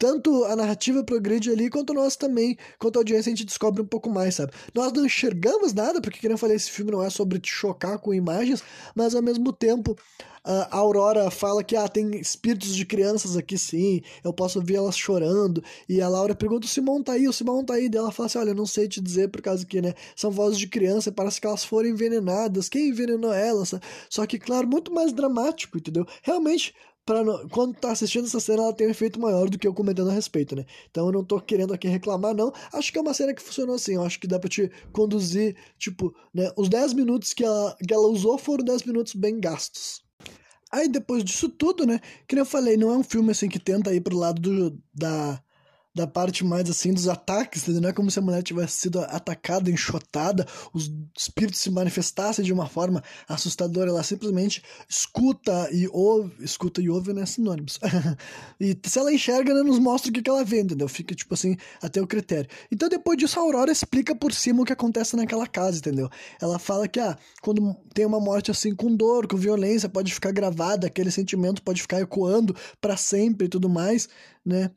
tanto a narrativa progride ali, quanto nós também, quanto a audiência, a gente descobre um pouco mais, sabe? Nós não enxergamos nada, porque, eu falei, esse filme não é sobre te chocar com imagens, mas ao mesmo tempo, a Aurora fala que ah, tem espíritos de crianças aqui sim, eu posso ver elas chorando, e a Laura pergunta: o Simão tá aí, o Simão tá aí, dela fala assim: olha, não sei te dizer por causa que, né, são vozes de criança, parece que elas foram envenenadas, quem envenenou elas? Só que, claro, muito mais dramático, entendeu? Realmente, Pra, quando tá assistindo essa cena, ela tem um efeito maior do que eu comentando a respeito, né? Então eu não tô querendo aqui reclamar, não. Acho que é uma cena que funcionou assim. Eu acho que dá pra te conduzir, tipo, né? Os 10 minutos que ela, que ela usou foram 10 minutos bem gastos. Aí depois disso tudo, né? Que eu falei, não é um filme assim que tenta ir pro lado do, da da parte mais assim dos ataques, entendeu? Não é como se a mulher tivesse sido atacada, enxotada, os espíritos se manifestassem de uma forma assustadora, ela simplesmente escuta e ouve, escuta e ouve, né, sinônimos. e se ela enxerga, né, nos mostra o que, ela vê, entendeu? Fica, tipo assim, até o critério. Então, depois disso, a Aurora explica por cima o que acontece naquela casa, entendeu? Ela fala que, ah, quando tem uma morte assim com dor, com violência, pode ficar gravada, aquele sentimento pode ficar ecoando para sempre e tudo mais, né?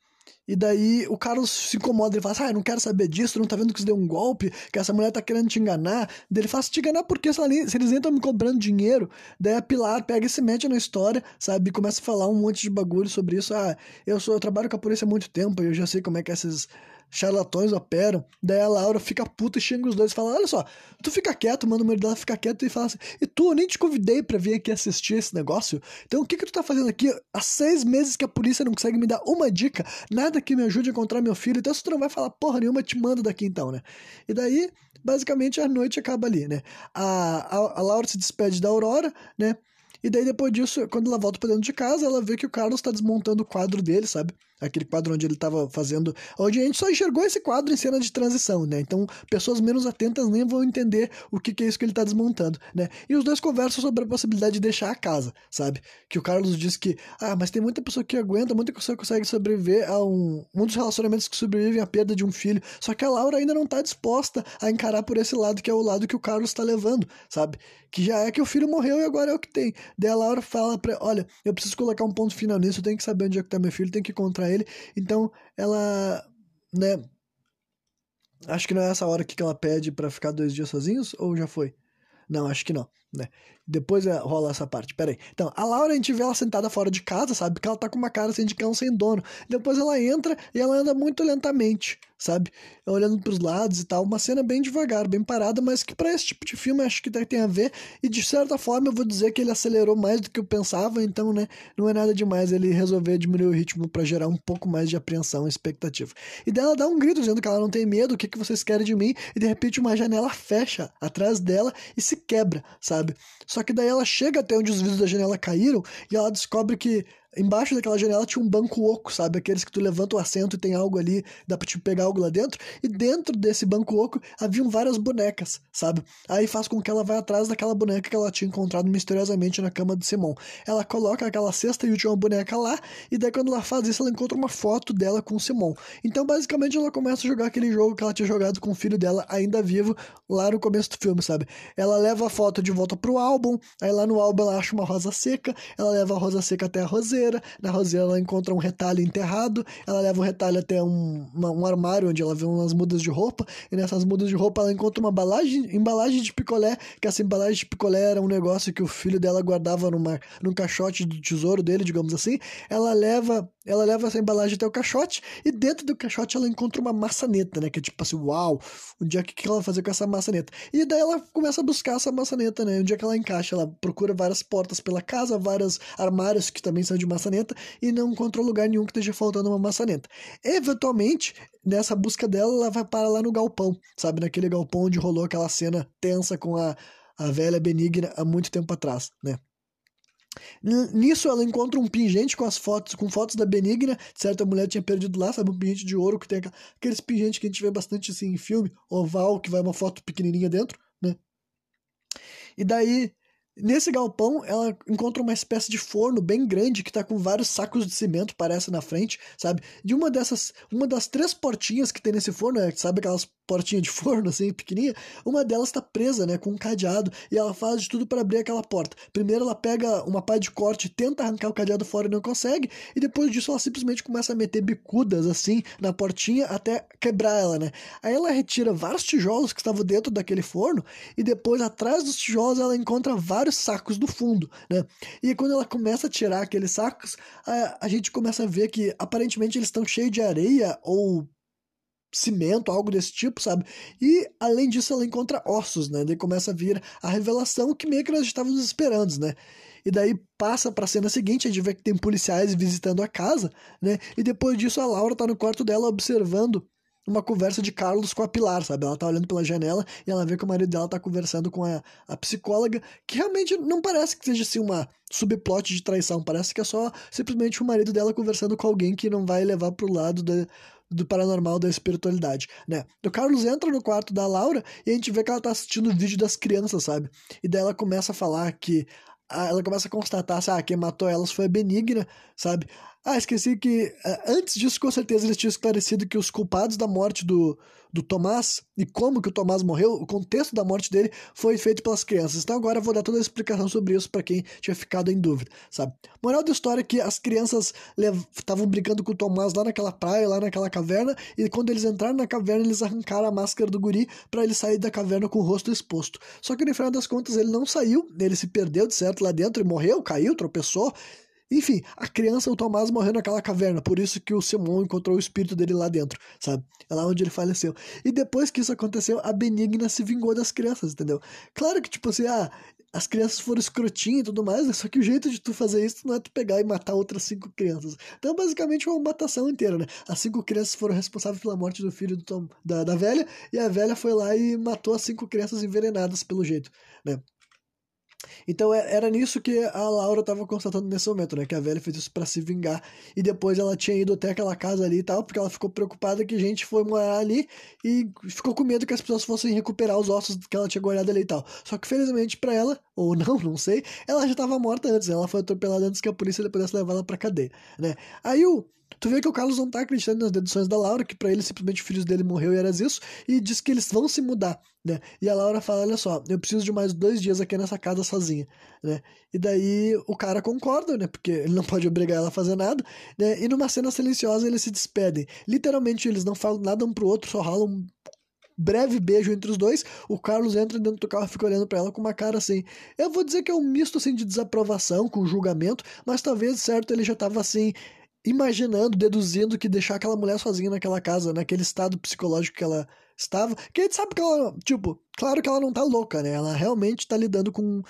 E daí o Carlos se incomoda, ele fala assim, ah, eu não quero saber disso, tu não tá vendo que isso deu um golpe, que essa mulher tá querendo te enganar. Daí ele fala, assim, te enganar por quê? Se, se eles estão me cobrando dinheiro. Daí a Pilar pega e se mete na história, sabe? E começa a falar um monte de bagulho sobre isso. Ah, eu sou, eu trabalho com a polícia há muito tempo, eu já sei como é que esses charlatões operam. Daí a Laura fica puta e xinga os dois e fala: Olha só, tu fica quieto, manda o marido dela ficar quieto e fala assim: E tu, eu nem te convidei para vir aqui assistir esse negócio. Então o que que tu tá fazendo aqui? Há seis meses que a polícia não consegue me dar uma dica, nada que me ajude a encontrar meu filho. Então se tu não vai falar porra nenhuma, te manda daqui então, né? E daí, basicamente, a noite acaba ali, né? A, a, a Laura se despede da Aurora, né? E daí, depois disso, quando ela volta pra dentro de casa, ela vê que o Carlos tá desmontando o quadro dele, sabe? Aquele quadro onde ele estava fazendo. Onde a gente só enxergou esse quadro em cena de transição, né? Então, pessoas menos atentas nem vão entender o que, que é isso que ele está desmontando, né? E os dois conversam sobre a possibilidade de deixar a casa, sabe? Que o Carlos diz que, ah, mas tem muita pessoa que aguenta, muita pessoa que consegue sobreviver a um, um dos relacionamentos que sobrevivem à perda de um filho. Só que a Laura ainda não está disposta a encarar por esse lado, que é o lado que o Carlos está levando, sabe? Que já é que o filho morreu e agora é o que tem. Daí a Laura fala pra, olha, eu preciso colocar um ponto final nisso, eu tenho que saber onde é que tá meu filho, tenho que encontrar ele. Então, ela, né, acho que não é essa hora que ela pede para ficar dois dias sozinhos, ou já foi? Não, acho que não, né? Depois é, rola essa parte, peraí. Então, a Laura, a gente vê ela sentada fora de casa, sabe? Que ela tá com uma cara assim de cão sem dono. Depois ela entra e ela anda muito lentamente, sabe? Olhando pros lados e tal. Uma cena bem devagar, bem parada, mas que para esse tipo de filme acho que tem a ver. E de certa forma eu vou dizer que ele acelerou mais do que eu pensava, então, né? Não é nada demais ele resolver diminuir o ritmo para gerar um pouco mais de apreensão e expectativa. E dela dá um grito dizendo que ela não tem medo, o que, que vocês querem de mim? E de repente uma janela fecha atrás dela e se quebra, sabe? Só que daí ela chega até onde os vidros da janela caíram e ela descobre que embaixo daquela janela tinha um banco oco, sabe? Aqueles que tu levanta o assento e tem algo ali, dá pra te pegar algo lá dentro. E dentro desse banco oco haviam várias bonecas, sabe? Aí faz com que ela vá atrás daquela boneca que ela tinha encontrado misteriosamente na cama de Simon. Ela coloca aquela sexta e última boneca lá, e daí quando ela faz isso, ela encontra uma foto dela com o Simon. Então, basicamente, ela começa a jogar aquele jogo que ela tinha jogado com o filho dela, ainda vivo, lá no começo do filme, sabe? Ela leva a foto de volta pro álbum, aí lá no álbum ela acha uma rosa seca, ela leva a rosa seca até a roseira Na roseira ela encontra um retalho enterrado. Ela leva o retalho até um, uma, um armário onde ela vê umas mudas de roupa. E nessas mudas de roupa ela encontra uma embalagem, embalagem de picolé. Que essa embalagem de picolé era um negócio que o filho dela guardava numa, num caixote do tesouro dele, digamos assim. Ela leva ela leva essa embalagem até o caixote e dentro do caixote ela encontra uma maçaneta, né? Que é tipo assim, uau, onde é que ela vai fazer com essa maçaneta? E daí ela começa a buscar essa maçaneta, né? Onde é que ela encaixa? Ela procura várias portas pela casa, vários armários que também são de maçaneta e não encontrou lugar nenhum que esteja faltando uma maçaneta. Eventualmente, nessa busca dela, ela vai parar lá no galpão, sabe? Naquele galpão onde rolou aquela cena tensa com a, a velha benigna há muito tempo atrás, né? Nisso ela encontra um pingente com as fotos, com fotos da Benigna, certa mulher tinha perdido lá, sabe, um pingente de ouro que tem aqueles pingentes que a gente vê bastante assim em filme, oval, que vai uma foto pequenininha dentro, né? E daí Nesse galpão, ela encontra uma espécie de forno bem grande que tá com vários sacos de cimento, parece, na frente, sabe? De uma dessas, uma das três portinhas que tem nesse forno, é, sabe aquelas portinha de forno, assim, pequenininha, uma delas está presa, né, com um cadeado, e ela faz de tudo para abrir aquela porta. Primeiro ela pega uma pá de corte, tenta arrancar o cadeado fora e não consegue, e depois disso ela simplesmente começa a meter bicudas, assim, na portinha até quebrar ela, né. Aí ela retira vários tijolos que estavam dentro daquele forno, e depois atrás dos tijolos ela encontra vários sacos do fundo, né. E quando ela começa a tirar aqueles sacos, a, a gente começa a ver que aparentemente eles estão cheios de areia ou cimento, algo desse tipo, sabe? E além disso, ela encontra ossos, né? Daí começa a vir a revelação que meio que nós estávamos esperando, né? E daí passa para a cena seguinte, a gente vê que tem policiais visitando a casa, né? E depois disso a Laura tá no quarto dela observando uma conversa de Carlos com a Pilar, sabe? Ela tá olhando pela janela e ela vê que o marido dela tá conversando com a, a psicóloga, que realmente não parece que seja assim uma subplot de traição, parece que é só simplesmente o marido dela conversando com alguém que não vai levar pro lado da, do paranormal, da espiritualidade, né? O Carlos entra no quarto da Laura e a gente vê que ela tá assistindo o vídeo das crianças, sabe? E daí ela começa a falar que ela começa a constatar, assim, ah, quem matou elas foi a Benigna, sabe? Ah, esqueci que eh, antes disso, com certeza, eles tinham esclarecido que os culpados da morte do, do Tomás e como que o Tomás morreu, o contexto da morte dele foi feito pelas crianças. Então agora eu vou dar toda a explicação sobre isso para quem tinha ficado em dúvida, sabe? Moral da história é que as crianças estavam brincando com o Tomás lá naquela praia, lá naquela caverna, e quando eles entraram na caverna, eles arrancaram a máscara do guri para ele sair da caverna com o rosto exposto. Só que no final das contas ele não saiu, ele se perdeu de certo lá dentro e morreu, caiu, tropeçou, enfim, a criança, o Tomás, morreu naquela caverna, por isso que o Simon encontrou o espírito dele lá dentro, sabe? É lá onde ele faleceu. E depois que isso aconteceu, a Benigna se vingou das crianças, entendeu? Claro que, tipo assim, ah, as crianças foram escrotinhas e tudo mais, né? só que o jeito de tu fazer isso não é tu pegar e matar outras cinco crianças. Então, basicamente, uma matação inteira, né? As cinco crianças foram responsáveis pela morte do filho do Tom, da, da velha, e a velha foi lá e matou as cinco crianças envenenadas pelo jeito, né? Então é, era nisso que a Laura estava constatando nesse momento, né? Que a velha fez isso para se vingar. E depois ela tinha ido até aquela casa ali e tal, porque ela ficou preocupada que gente foi morar ali e ficou com medo que as pessoas fossem recuperar os ossos que ela tinha guardado ali e tal. Só que felizmente para ela, ou não, não sei, ela já estava morta antes. Ela foi atropelada antes que a polícia pudesse levar ela pra cadeia, né? Aí o Tu vê que o Carlos não tá acreditando nas deduções da Laura, que para ele simplesmente o filho dele morreu e era isso, e diz que eles vão se mudar, né? E a Laura fala: Olha só, eu preciso de mais dois dias aqui nessa casa sozinha, né? E daí o cara concorda, né? Porque ele não pode obrigar ela a fazer nada, né? E numa cena silenciosa eles se despedem. Literalmente eles não falam nada um pro outro, só rolam um breve beijo entre os dois. O Carlos entra dentro do carro e fica olhando para ela com uma cara assim. Eu vou dizer que é um misto assim de desaprovação com julgamento, mas talvez certo ele já tava assim imaginando, deduzindo que deixar aquela mulher sozinha naquela casa, naquele estado psicológico que ela estava, que a gente sabe que ela, tipo, claro que ela não tá louca, né? Ela realmente tá lidando com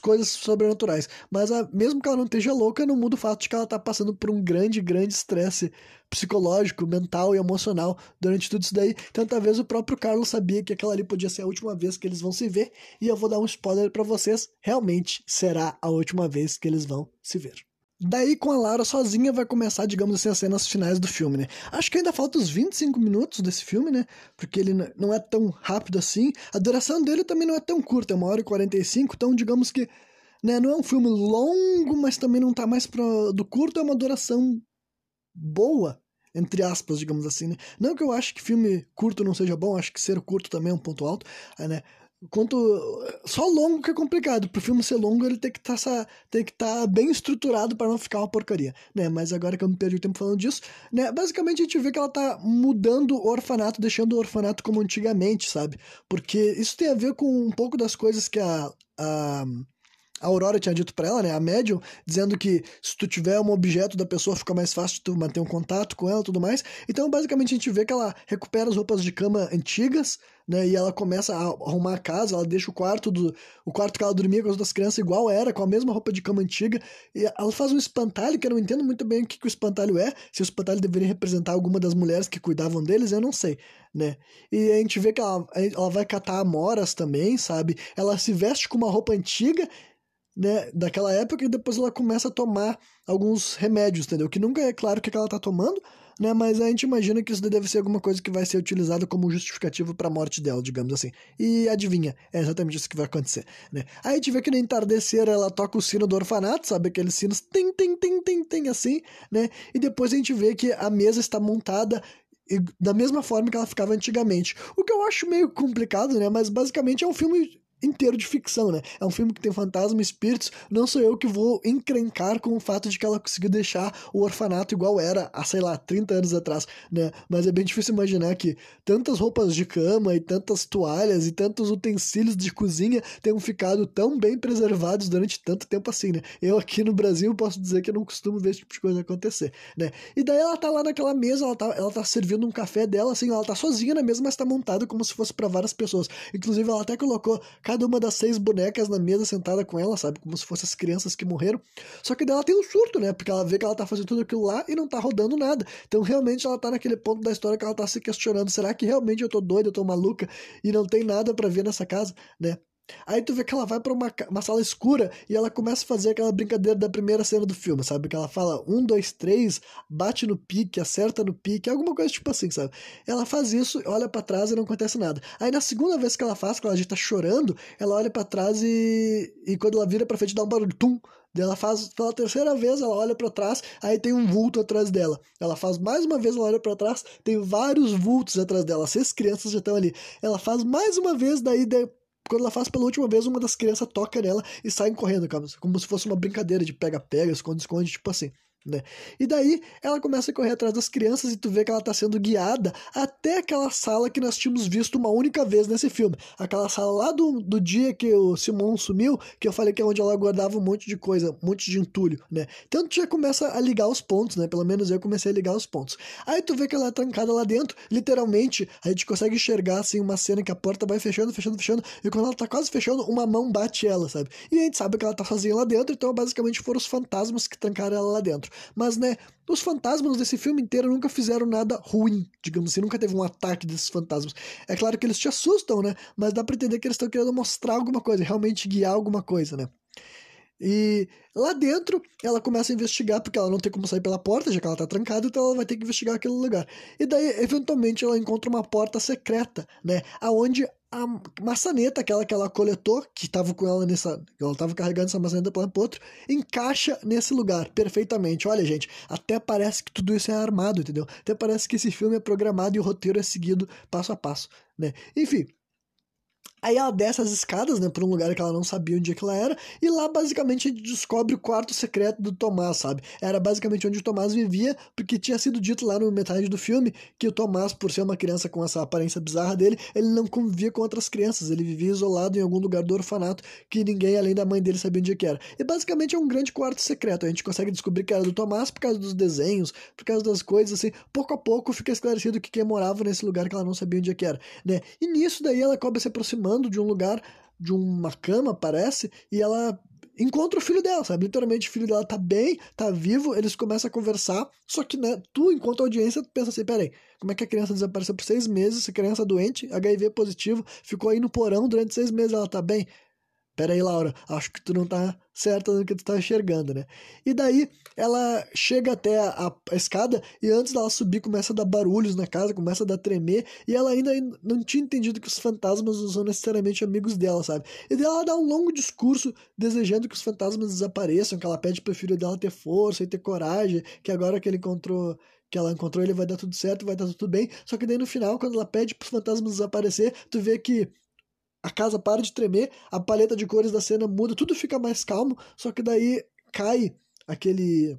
coisas sobrenaturais. Mas a, mesmo que ela não esteja louca, não muda o fato de que ela tá passando por um grande, grande estresse psicológico, mental e emocional durante tudo isso daí. Então talvez o próprio Carlos sabia que aquela ali podia ser a última vez que eles vão se ver. E eu vou dar um spoiler para vocês, realmente será a última vez que eles vão se ver. Daí, com a Lara sozinha, vai começar, digamos assim, as cenas finais do filme, né? Acho que ainda falta uns 25 minutos desse filme, né? Porque ele não é tão rápido assim. A duração dele também não é tão curta, é uma hora e 45, então digamos que né, não é um filme longo, mas também não tá mais pro, do curto, é uma duração boa, entre aspas, digamos assim, né? Não que eu acho que filme curto não seja bom, acho que ser curto também é um ponto alto, né? Quanto só longo que é complicado. Pro filme ser longo, ele tem que tá, estar tá bem estruturado para não ficar uma porcaria, né? Mas agora que eu me perdi o tempo falando disso, né? Basicamente a gente vê que ela tá mudando o orfanato, deixando o orfanato como antigamente, sabe? Porque isso tem a ver com um pouco das coisas que a, a a Aurora tinha dito para ela, né, a médium, dizendo que se tu tiver um objeto da pessoa fica mais fácil tu manter um contato com ela tudo mais. Então, basicamente, a gente vê que ela recupera as roupas de cama antigas, né, e ela começa a arrumar a casa, ela deixa o quarto do o quarto que ela dormia com as outras crianças igual era, com a mesma roupa de cama antiga, e ela faz um espantalho que eu não entendo muito bem o que, que o espantalho é, se o espantalho deveria representar alguma das mulheres que cuidavam deles, eu não sei, né? E a gente vê que ela, ela vai catar amoras também, sabe? Ela se veste com uma roupa antiga né, daquela época e depois ela começa a tomar alguns remédios, entendeu? Que nunca é claro o que ela tá tomando, né? Mas a gente imagina que isso deve ser alguma coisa que vai ser utilizada como justificativo para a morte dela, digamos assim. E adivinha, é exatamente isso que vai acontecer, né? Aí a gente vê que no entardecer ela toca o sino do orfanato, sabe? Aqueles sinos tem, tem, tem, tem, tem, assim, né? E depois a gente vê que a mesa está montada da mesma forma que ela ficava antigamente. O que eu acho meio complicado, né? Mas basicamente é um filme inteiro de ficção, né? É um filme que tem fantasma espíritos. Não sou eu que vou encrencar com o fato de que ela conseguiu deixar o orfanato igual era há, sei lá, 30 anos atrás, né? Mas é bem difícil imaginar que tantas roupas de cama e tantas toalhas e tantos utensílios de cozinha tenham ficado tão bem preservados durante tanto tempo assim, né? Eu aqui no Brasil posso dizer que eu não costumo ver esse tipo de coisa acontecer, né? E daí ela tá lá naquela mesa, ela tá, ela tá servindo um café dela, assim, ela tá sozinha na mesa, mas tá montada como se fosse para várias pessoas. Inclusive, ela até colocou cada uma das seis bonecas na mesa sentada com ela, sabe? Como se fossem as crianças que morreram. Só que dela tem um surto, né? Porque ela vê que ela tá fazendo tudo aquilo lá e não tá rodando nada. Então realmente ela tá naquele ponto da história que ela tá se questionando: será que realmente eu tô doida, eu tô maluca e não tem nada para ver nessa casa, né? Aí tu vê que ela vai para uma, uma sala escura e ela começa a fazer aquela brincadeira da primeira cena do filme, sabe? Que ela fala um, dois, três, bate no pique, acerta no pique, alguma coisa tipo assim, sabe? Ela faz isso, olha para trás e não acontece nada. Aí na segunda vez que ela faz, que ela já tá chorando, ela olha para trás e, e quando ela vira pra frente dá um barulho, tum, ela faz pela terceira vez, ela olha para trás, aí tem um vulto atrás dela. Ela faz mais uma vez, ela olha para trás, tem vários vultos atrás dela. Seis crianças já estão ali. Ela faz mais uma vez, daí quando ela faz pela última vez, uma das crianças toca nela e sai correndo, como se fosse uma brincadeira de pega-pega, esconde-esconde, tipo assim. Né? E daí ela começa a correr atrás das crianças e tu vê que ela está sendo guiada até aquela sala que nós tínhamos visto uma única vez nesse filme. Aquela sala lá do, do dia que o Simon sumiu, que eu falei que é onde ela guardava um monte de coisa, um monte de entulho, né? Então tu já começa a ligar os pontos, né? Pelo menos eu comecei a ligar os pontos. Aí tu vê que ela é trancada lá dentro, literalmente, a gente consegue enxergar assim uma cena que a porta vai fechando, fechando, fechando, e quando ela tá quase fechando, uma mão bate ela, sabe? E a gente sabe que ela tá sozinha lá dentro, então basicamente foram os fantasmas que trancaram ela lá dentro. Mas, né, os fantasmas desse filme inteiro nunca fizeram nada ruim, digamos assim, nunca teve um ataque desses fantasmas. É claro que eles te assustam, né? Mas dá pra entender que eles estão querendo mostrar alguma coisa, realmente guiar alguma coisa, né? E lá dentro, ela começa a investigar, porque ela não tem como sair pela porta, já que ela tá trancada, então ela vai ter que investigar aquele lugar. E daí, eventualmente, ela encontra uma porta secreta, né? Aonde a maçaneta, aquela que ela coletou, que estava com ela nessa. Ela estava carregando essa maçaneta para um outro, encaixa nesse lugar perfeitamente. Olha, gente, até parece que tudo isso é armado, entendeu? Até parece que esse filme é programado e o roteiro é seguido passo a passo, né? Enfim, Aí ela desce as escadas, né, para um lugar que ela não sabia onde é que ela era, e lá basicamente a gente descobre o quarto secreto do Tomás, sabe? Era basicamente onde o Tomás vivia, porque tinha sido dito lá no metade do filme que o Tomás, por ser uma criança com essa aparência bizarra dele, ele não convivia com outras crianças, ele vivia isolado em algum lugar do orfanato que ninguém além da mãe dele sabia onde é que era. E basicamente é um grande quarto secreto, a gente consegue descobrir que era do Tomás por causa dos desenhos, por causa das coisas, assim, pouco a pouco fica esclarecido que quem morava nesse lugar que ela não sabia onde é que era, né? E nisso daí ela acaba se aproximando de um lugar, de uma cama, parece, e ela encontra o filho dela, sabe? Literalmente o filho dela tá bem, tá vivo, eles começam a conversar, só que, né, tu, enquanto audiência, pensa assim, peraí, como é que a criança desapareceu por seis meses, essa criança doente, HIV positivo, ficou aí no porão durante seis meses, ela tá bem? Pera aí, Laura, acho que tu não tá certa no que tu tá enxergando, né? E daí ela chega até a, a, escada e antes dela subir começa a dar barulhos na casa, começa a dar tremer e ela ainda não tinha entendido que os fantasmas não são necessariamente amigos dela, sabe? E daí ela dá um longo discurso desejando que os fantasmas desapareçam, que ela pede pro filho dela ter força e ter coragem, que agora que ele encontrou que ela encontrou ele vai dar tudo certo, vai dar tudo bem. Só que daí no final, quando ela pede pros fantasmas desaparecer, tu vê que a casa para de tremer, a paleta de cores da cena muda, tudo fica mais calmo, só que daí cai aquele.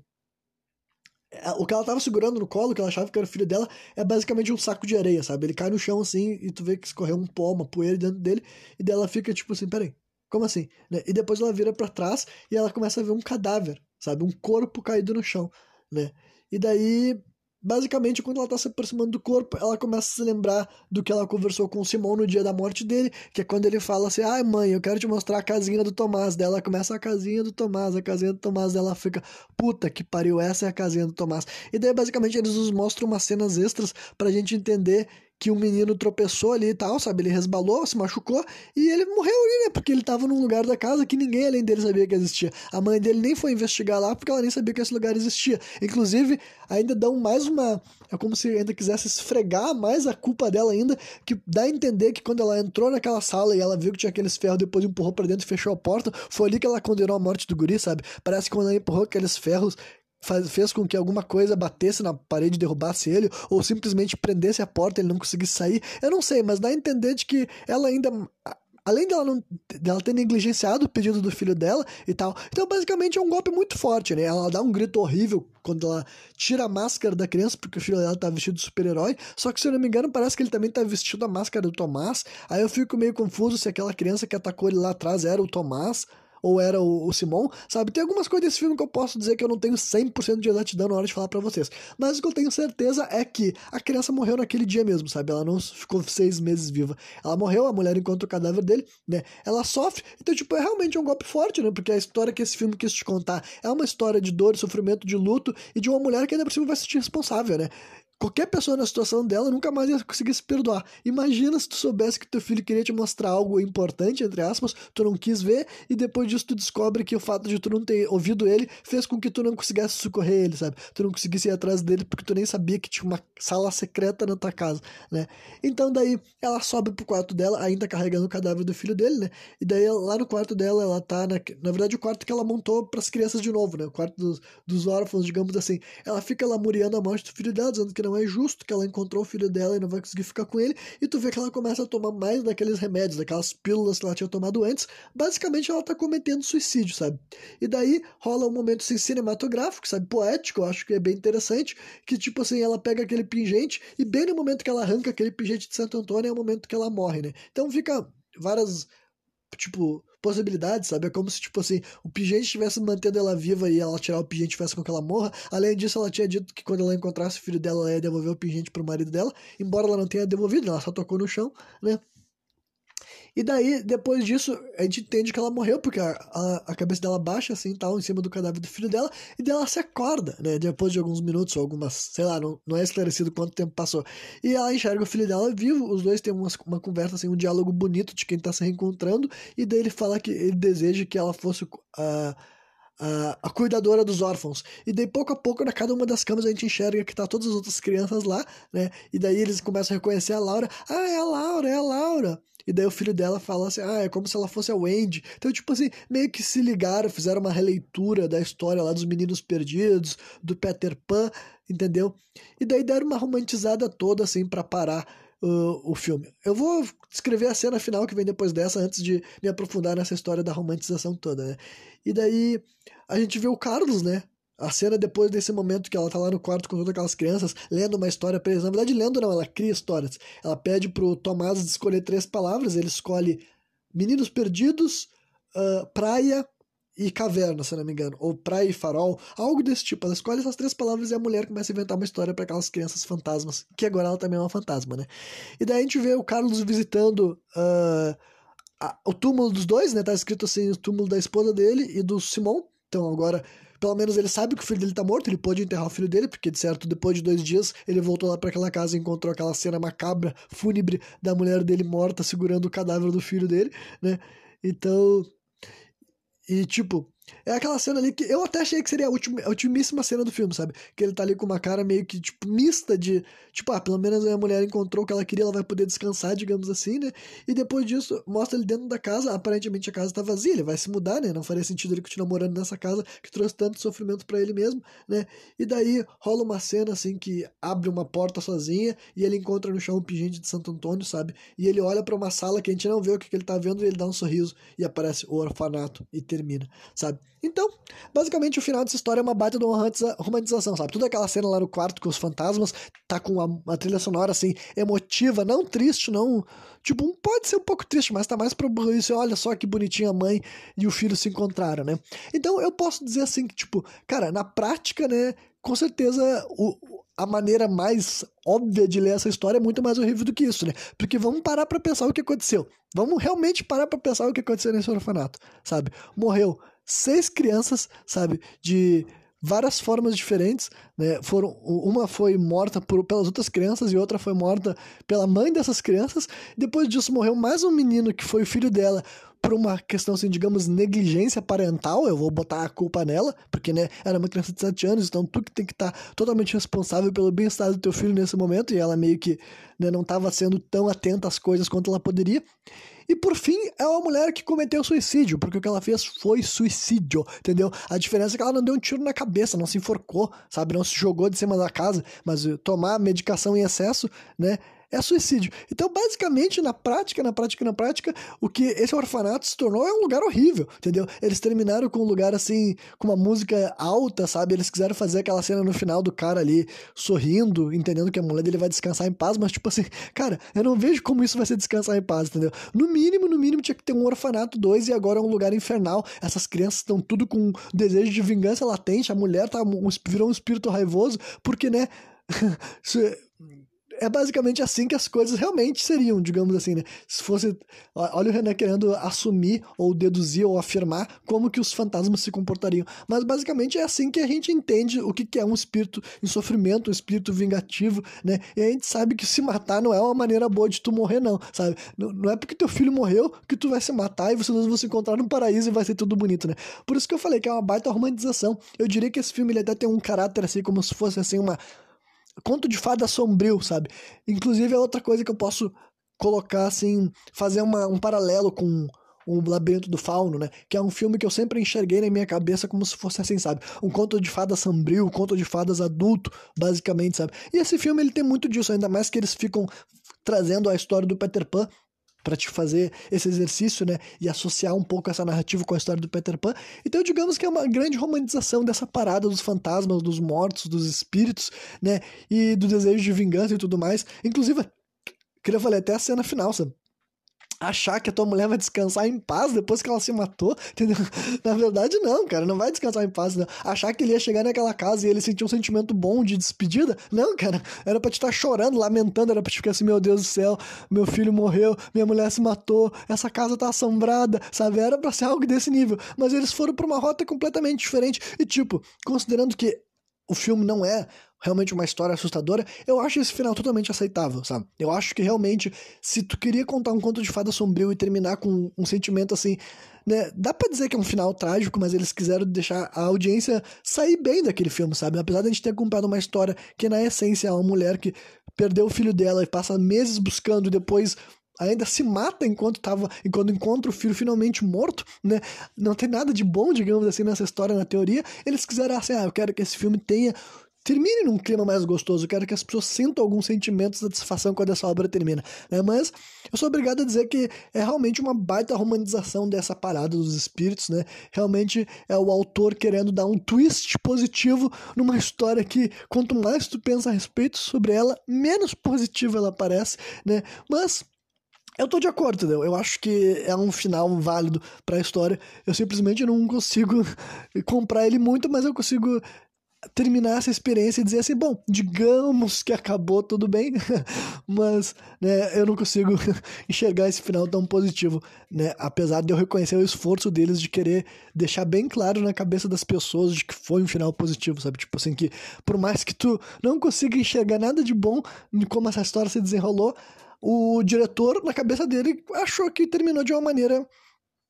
É, o que ela tava segurando no colo, que ela achava que era o filho dela, é basicamente um saco de areia, sabe? Ele cai no chão assim e tu vê que escorreu um pó, uma poeira dentro dele, e dela fica tipo assim: peraí, Como assim? Né? E depois ela vira para trás e ela começa a ver um cadáver, sabe? Um corpo caído no chão, né? E daí Basicamente, quando ela tá se aproximando do corpo, ela começa a se lembrar do que ela conversou com o Simão no dia da morte dele, que é quando ele fala assim: ai, mãe, eu quero te mostrar a casinha do Tomás. Dela começa a casinha do Tomás, a casinha do Tomás. Dela fica, puta que pariu, essa é a casinha do Tomás. E daí, basicamente, eles nos mostram umas cenas extras pra gente entender que um menino tropeçou ali e tal, sabe? Ele resbalou, se machucou e ele morreu ali, né? Porque ele tava num lugar da casa que ninguém além dele sabia que existia. A mãe dele nem foi investigar lá porque ela nem sabia que esse lugar existia. Inclusive, ainda dão mais uma. É como se ainda quisesse esfregar mais a culpa dela ainda, que dá a entender que quando ela entrou naquela sala e ela viu que tinha aqueles ferros, depois empurrou para dentro e fechou a porta, foi ali que ela condenou a morte do guri, sabe? Parece que quando ela empurrou aqueles ferros, faz, fez com que alguma coisa batesse na parede e derrubasse ele, ou simplesmente prendesse a porta e ele não conseguisse sair. Eu não sei, mas dá a entender de que ela ainda. Além dela, não, dela ter negligenciado o pedido do filho dela e tal. Então, basicamente, é um golpe muito forte, né? Ela dá um grito horrível quando ela tira a máscara da criança, porque o filho dela tá vestido de super-herói. Só que, se eu não me engano, parece que ele também tá vestido a máscara do Tomás. Aí eu fico meio confuso se aquela criança que atacou ele lá atrás era o Tomás ou era o, o Simon, sabe? Tem algumas coisas desse filme que eu posso dizer que eu não tenho 100% de exatidão na hora de falar para vocês. Mas o que eu tenho certeza é que a criança morreu naquele dia mesmo, sabe? Ela não ficou seis meses viva. Ela morreu, a mulher encontra o cadáver dele, né? Ela sofre. Então, tipo, é realmente um golpe forte, né? Porque a história que esse filme quis te contar é uma história de dor, sofrimento, de luto e de uma mulher que ainda por cima vai se sentir responsável, né? Qualquer pessoa na situação dela nunca mais ia conseguir se perdoar. Imagina se tu soubesse que teu filho queria te mostrar algo importante, entre aspas, tu não quis ver, e depois disso tu descobre que o fato de tu não ter ouvido ele fez com que tu não conseguisse socorrer ele, sabe? Tu não conseguisse ir atrás dele porque tu nem sabia que tinha uma sala secreta na tua casa, né? Então daí ela sobe pro quarto dela, ainda carregando o cadáver do filho dele, né? E daí lá no quarto dela, ela tá na, na verdade o quarto que ela montou para as crianças de novo, né? O quarto dos, dos órfãos, digamos assim. Ela fica lamuriando a morte do filho dela, dizendo que não não é justo que ela encontrou o filho dela e não vai conseguir ficar com ele, e tu vê que ela começa a tomar mais daqueles remédios, daquelas pílulas que ela tinha tomado antes, basicamente ela tá cometendo suicídio, sabe? E daí rola um momento assim, cinematográfico, sabe, poético, eu acho que é bem interessante, que tipo assim, ela pega aquele pingente e bem no momento que ela arranca aquele pingente de Santo Antônio é o momento que ela morre, né? Então fica várias tipo, possibilidades, sabe? É como se, tipo assim, o pingente estivesse mantendo ela viva e ela tirar o pingente fizesse com que ela morra. Além disso, ela tinha dito que quando ela encontrasse o filho dela, ela ia devolver o pingente pro marido dela, embora ela não tenha devolvido, ela só tocou no chão, né? E daí, depois disso, a gente entende que ela morreu, porque a, a, a, cabeça dela baixa, assim, tal, em cima do cadáver do filho dela, e dela se acorda, né? Depois de alguns minutos, ou algumas, sei lá, não, não é esclarecido quanto tempo passou. E ela enxerga o filho dela vivo, os dois têm uma, uma conversa, assim, um diálogo bonito de quem tá se reencontrando, e daí ele fala que ele deseja que ela fosse a. A, a, cuidadora dos órfãos. E daí, pouco a pouco, na cada uma das camas, a gente enxerga que tá todas as outras crianças lá, né? E daí eles começam a reconhecer a Laura. Ah, é a Laura, é a Laura. E daí o filho dela fala assim: ah, é como se ela fosse a Wendy. Então, tipo assim, meio que se ligaram, fizeram uma releitura da história lá dos meninos perdidos, do Peter Pan, entendeu? E daí deram uma romantizada toda, assim, para parar uh, o filme. Eu vou descrever a cena final que vem depois dessa, antes de me aprofundar nessa história da romantização toda, né? E daí a gente vê o Carlos, né? A cena depois desse momento que ela tá lá no quarto com todas aquelas crianças, lendo uma história pra eles. Na verdade, lendo não, ela cria histórias. Ela pede pro Tomás escolher três palavras, ele escolhe Meninos Perdidos, uh, Praia e Caverna, se não me engano. Ou Praia e Farol, algo desse tipo. Ela escolhe essas três palavras e a mulher começa a inventar uma história para aquelas crianças fantasmas, que agora ela também é uma fantasma, né? E daí a gente vê o Carlos visitando. Uh, o túmulo dos dois, né? Tá escrito assim, o túmulo da esposa dele e do Simon. Então agora pelo menos ele sabe que o filho dele tá morto, ele pode enterrar o filho dele, porque de certo, depois de dois dias, ele voltou lá para aquela casa e encontrou aquela cena macabra, fúnebre, da mulher dele morta segurando o cadáver do filho dele, né? Então. E tipo, é aquela cena ali que eu até achei que seria a, ultima, a ultimíssima cena do filme, sabe? Que ele tá ali com uma cara meio que, tipo, mista de. Tipo, ah, pelo menos a mulher encontrou o que ela queria, ela vai poder descansar, digamos assim, né? E depois disso, mostra ele dentro da casa. Aparentemente a casa tá vazia, ele vai se mudar, né? Não faria sentido ele continuar morando nessa casa que trouxe tanto sofrimento para ele mesmo, né? E daí rola uma cena, assim, que abre uma porta sozinha e ele encontra no chão um pingente de Santo Antônio, sabe? E ele olha para uma sala que a gente não vê o que, que ele tá vendo e ele dá um sorriso e aparece o orfanato e termina, sabe? Então, basicamente o final dessa história é uma baita de uma romantização, sabe? Toda aquela cena lá no quarto com os fantasmas, tá com uma, uma trilha sonora assim, emotiva, não triste, não. Tipo, pode ser um pouco triste, mas tá mais pro isso. Olha só que bonitinha a mãe e o filho se encontraram, né? Então eu posso dizer assim que, tipo, cara, na prática, né? Com certeza o, a maneira mais óbvia de ler essa história é muito mais horrível do que isso, né? Porque vamos parar para pensar o que aconteceu. Vamos realmente parar para pensar o que aconteceu nesse orfanato, sabe? Morreu seis crianças, sabe? De várias formas diferentes, né? Foram, uma foi morta por, pelas outras crianças e outra foi morta pela mãe dessas crianças. Depois disso morreu mais um menino que foi o filho dela por uma questão, assim, digamos, negligência parental, eu vou botar a culpa nela, porque, né, era uma criança de 7 anos, então tu que tem que estar tá totalmente responsável pelo bem-estar do teu filho nesse momento, e ela meio que né, não estava sendo tão atenta às coisas quanto ela poderia. E por fim, é uma mulher que cometeu suicídio, porque o que ela fez foi suicídio, entendeu? A diferença é que ela não deu um tiro na cabeça, não se enforcou, sabe? Não se jogou de cima da casa, mas tomar medicação em excesso, né? É suicídio. Então, basicamente, na prática, na prática, na prática, o que esse orfanato se tornou é um lugar horrível, entendeu? Eles terminaram com um lugar assim, com uma música alta, sabe? Eles quiseram fazer aquela cena no final do cara ali sorrindo, entendendo que a mulher dele vai descansar em paz, mas tipo assim, cara, eu não vejo como isso vai ser descansar em paz, entendeu? No mínimo, no mínimo tinha que ter um orfanato 2 e agora é um lugar infernal. Essas crianças estão tudo com desejo de vingança latente, a mulher tá, virou um espírito raivoso, porque, né? é basicamente assim que as coisas realmente seriam, digamos assim, né? Se fosse. Olha o Renan querendo assumir, ou deduzir, ou afirmar como que os fantasmas se comportariam. Mas basicamente é assim que a gente entende o que, que é um espírito em sofrimento, um espírito vingativo, né? E a gente sabe que se matar não é uma maneira boa de tu morrer, não, sabe? Não, não é porque teu filho morreu que tu vai se matar e vocês vão se encontrar no paraíso e vai ser tudo bonito, né? Por isso que eu falei que é uma baita romantização. Eu diria que esse filme ele até tem um caráter assim, como se fosse assim uma conto de fada sombrio, sabe? Inclusive é outra coisa que eu posso colocar assim, fazer uma, um paralelo com o Labirinto do Fauno, né? Que é um filme que eu sempre enxerguei na minha cabeça como se fosse assim, sabe? Um conto de fadas sombrio, um conto de fadas adulto, basicamente, sabe? E esse filme ele tem muito disso, ainda mais que eles ficam trazendo a história do Peter Pan para te fazer esse exercício, né, e associar um pouco essa narrativa com a história do Peter Pan. Então, digamos que é uma grande romantização dessa parada dos fantasmas, dos mortos, dos espíritos, né, e do desejo de vingança e tudo mais. Inclusive, queria falar até a cena final, sabe? Achar que a tua mulher vai descansar em paz depois que ela se matou, entendeu? Na verdade, não, cara, não vai descansar em paz, não. Achar que ele ia chegar naquela casa e ele sentir um sentimento bom de despedida, não, cara, era pra te estar chorando, lamentando, era pra te ficar assim, meu Deus do céu, meu filho morreu, minha mulher se matou, essa casa tá assombrada, sabe? Era pra ser algo desse nível, mas eles foram pra uma rota completamente diferente e, tipo, considerando que o filme não é realmente uma história assustadora, eu acho esse final totalmente aceitável, sabe? Eu acho que realmente, se tu queria contar um conto de fada sombrio e terminar com um sentimento assim, né? Dá pra dizer que é um final trágico, mas eles quiseram deixar a audiência sair bem daquele filme, sabe? Apesar de a gente ter acompanhado uma história que, na essência, é uma mulher que perdeu o filho dela e passa meses buscando e depois ainda se mata enquanto tava, enquanto encontra o filho finalmente morto, né? Não tem nada de bom, digamos assim, nessa história na teoria. Eles quiseram assim, ah, eu quero que esse filme tenha termine num clima mais gostoso. Eu quero que as pessoas sintam algum sentimento de satisfação quando essa obra termina. Né? Mas eu sou obrigado a dizer que é realmente uma baita romanização dessa parada dos espíritos. Né? Realmente é o autor querendo dar um twist positivo numa história que, quanto mais tu pensa a respeito sobre ela, menos positiva ela parece. Né? Mas eu tô de acordo, entendeu? Eu acho que é um final válido para a história. Eu simplesmente não consigo comprar ele muito, mas eu consigo terminar essa experiência e dizer assim, bom, digamos que acabou tudo bem, mas né, eu não consigo enxergar esse final tão positivo, né? Apesar de eu reconhecer o esforço deles de querer deixar bem claro na cabeça das pessoas de que foi um final positivo, sabe? Tipo assim, que por mais que tu não consiga enxergar nada de bom em como essa história se desenrolou, o diretor, na cabeça dele, achou que terminou de uma maneira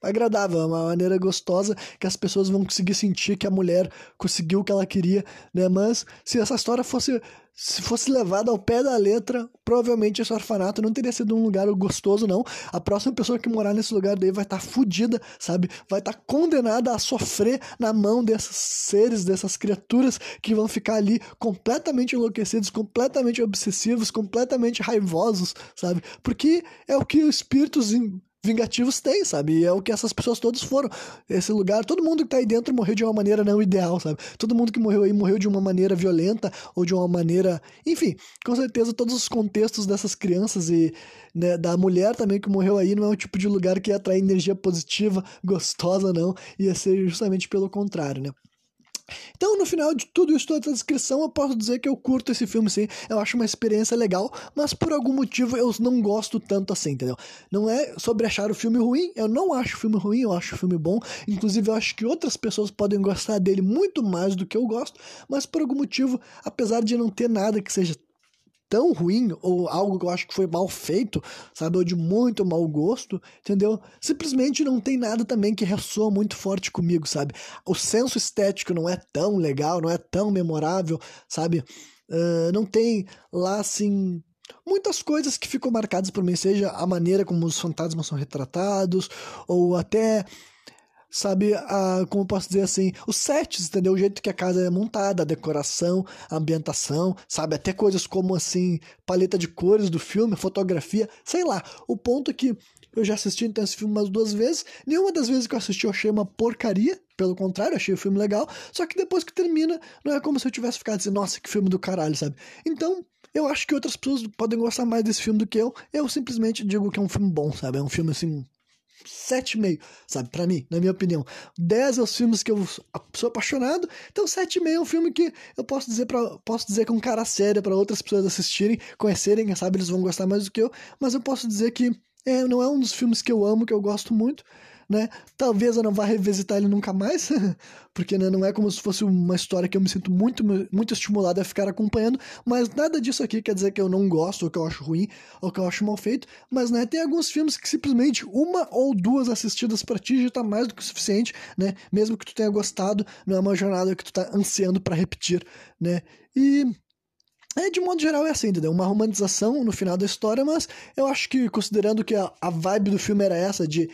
agradável, uma maneira gostosa que as pessoas vão conseguir sentir que a mulher conseguiu o que ela queria, né? Mas se essa história fosse se fosse levada ao pé da letra, provavelmente esse orfanato não teria sido um lugar gostoso, não. A próxima pessoa que morar nesse lugar daí vai estar tá fodida, sabe? Vai estar tá condenada a sofrer na mão desses seres, dessas criaturas que vão ficar ali completamente enlouquecidos, completamente obsessivos, completamente raivosos, sabe? Porque é o que os espíritos vingativos têm, sabe? E é o que essas pessoas todas foram. Esse lugar, todo mundo que tá aí dentro morreu de uma maneira não ideal, sabe? Todo mundo que morreu aí morreu de uma maneira violenta ou de uma maneira. Enfim, com certeza todos os contextos dessas crianças e né, da mulher também que morreu aí não é um tipo de lugar que ia atrair energia positiva, gostosa, não. Ia ser justamente pelo contrário, né? Então, no final de tudo isso, toda essa descrição, eu posso dizer que eu curto esse filme sim. Eu acho uma experiência legal, mas por algum motivo eu não gosto tanto assim, entendeu? Não é sobre achar o filme ruim, eu não acho o filme ruim, eu acho o filme bom. Inclusive, eu acho que outras pessoas podem gostar dele muito mais do que eu gosto, mas por algum motivo, apesar de não ter nada que seja tão ruim, ou algo que eu acho que foi mal feito, sabe, ou de muito mau gosto, entendeu? Simplesmente não tem nada também que ressoa muito forte comigo, sabe? O senso estético não é tão legal, não é tão memorável, sabe? Uh, não tem lá, assim, muitas coisas que ficam marcadas por mim, seja a maneira como os fantasmas são retratados, ou até sabe, a, como posso dizer assim, os sets, entendeu? O jeito que a casa é montada, a decoração, a ambientação, sabe? Até coisas como, assim, paleta de cores do filme, fotografia, sei lá. O ponto é que eu já assisti então esse filme umas duas vezes, nenhuma das vezes que eu assisti eu achei uma porcaria, pelo contrário, achei o filme legal, só que depois que termina, não é como se eu tivesse ficado assim, nossa, que filme do caralho, sabe? Então, eu acho que outras pessoas podem gostar mais desse filme do que eu, eu simplesmente digo que é um filme bom, sabe? É um filme, assim, 7,5, sabe? Para mim, na minha opinião. 10 é os filmes que eu sou apaixonado, então 7,5 é um filme que eu posso dizer para posso dizer que é um cara sério para outras pessoas assistirem, conhecerem, sabe eles vão gostar mais do que eu, mas eu posso dizer que é, não é um dos filmes que eu amo, que eu gosto muito, né? Talvez eu não vá revisitar ele nunca mais, porque né, não é como se fosse uma história que eu me sinto muito, muito estimulado a ficar acompanhando, mas nada disso aqui quer dizer que eu não gosto, ou que eu acho ruim, ou que eu acho mal feito, mas né, tem alguns filmes que simplesmente uma ou duas assistidas para ti já tá mais do que o suficiente, né? Mesmo que tu tenha gostado, não é uma jornada que tu tá ansiando para repetir, né? E é, de modo geral é assim, entendeu? Uma romantização no final da história, mas eu acho que, considerando que a, a vibe do filme era essa, de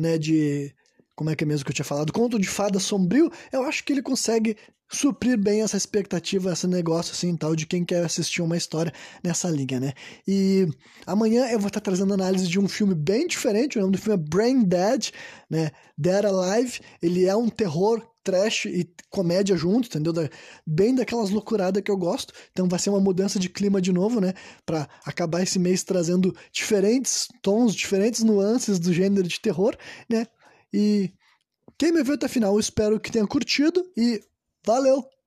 né, de como é que é mesmo que eu tinha falado, conto de fada sombrio, eu acho que ele consegue suprir bem essa expectativa, esse negócio assim tal, de quem quer assistir uma história nessa linha, né? E amanhã eu vou estar trazendo análise de um filme bem diferente, o nome do filme é Brain Dead, né? Dead Alive, ele é um terror trash e comédia junto, entendeu? bem daquelas loucuradas que eu gosto. Então vai ser uma mudança de clima de novo, né? Para acabar esse mês trazendo diferentes tons, diferentes nuances do gênero de terror, né? E quem me viu até o final, espero que tenha curtido e valeu!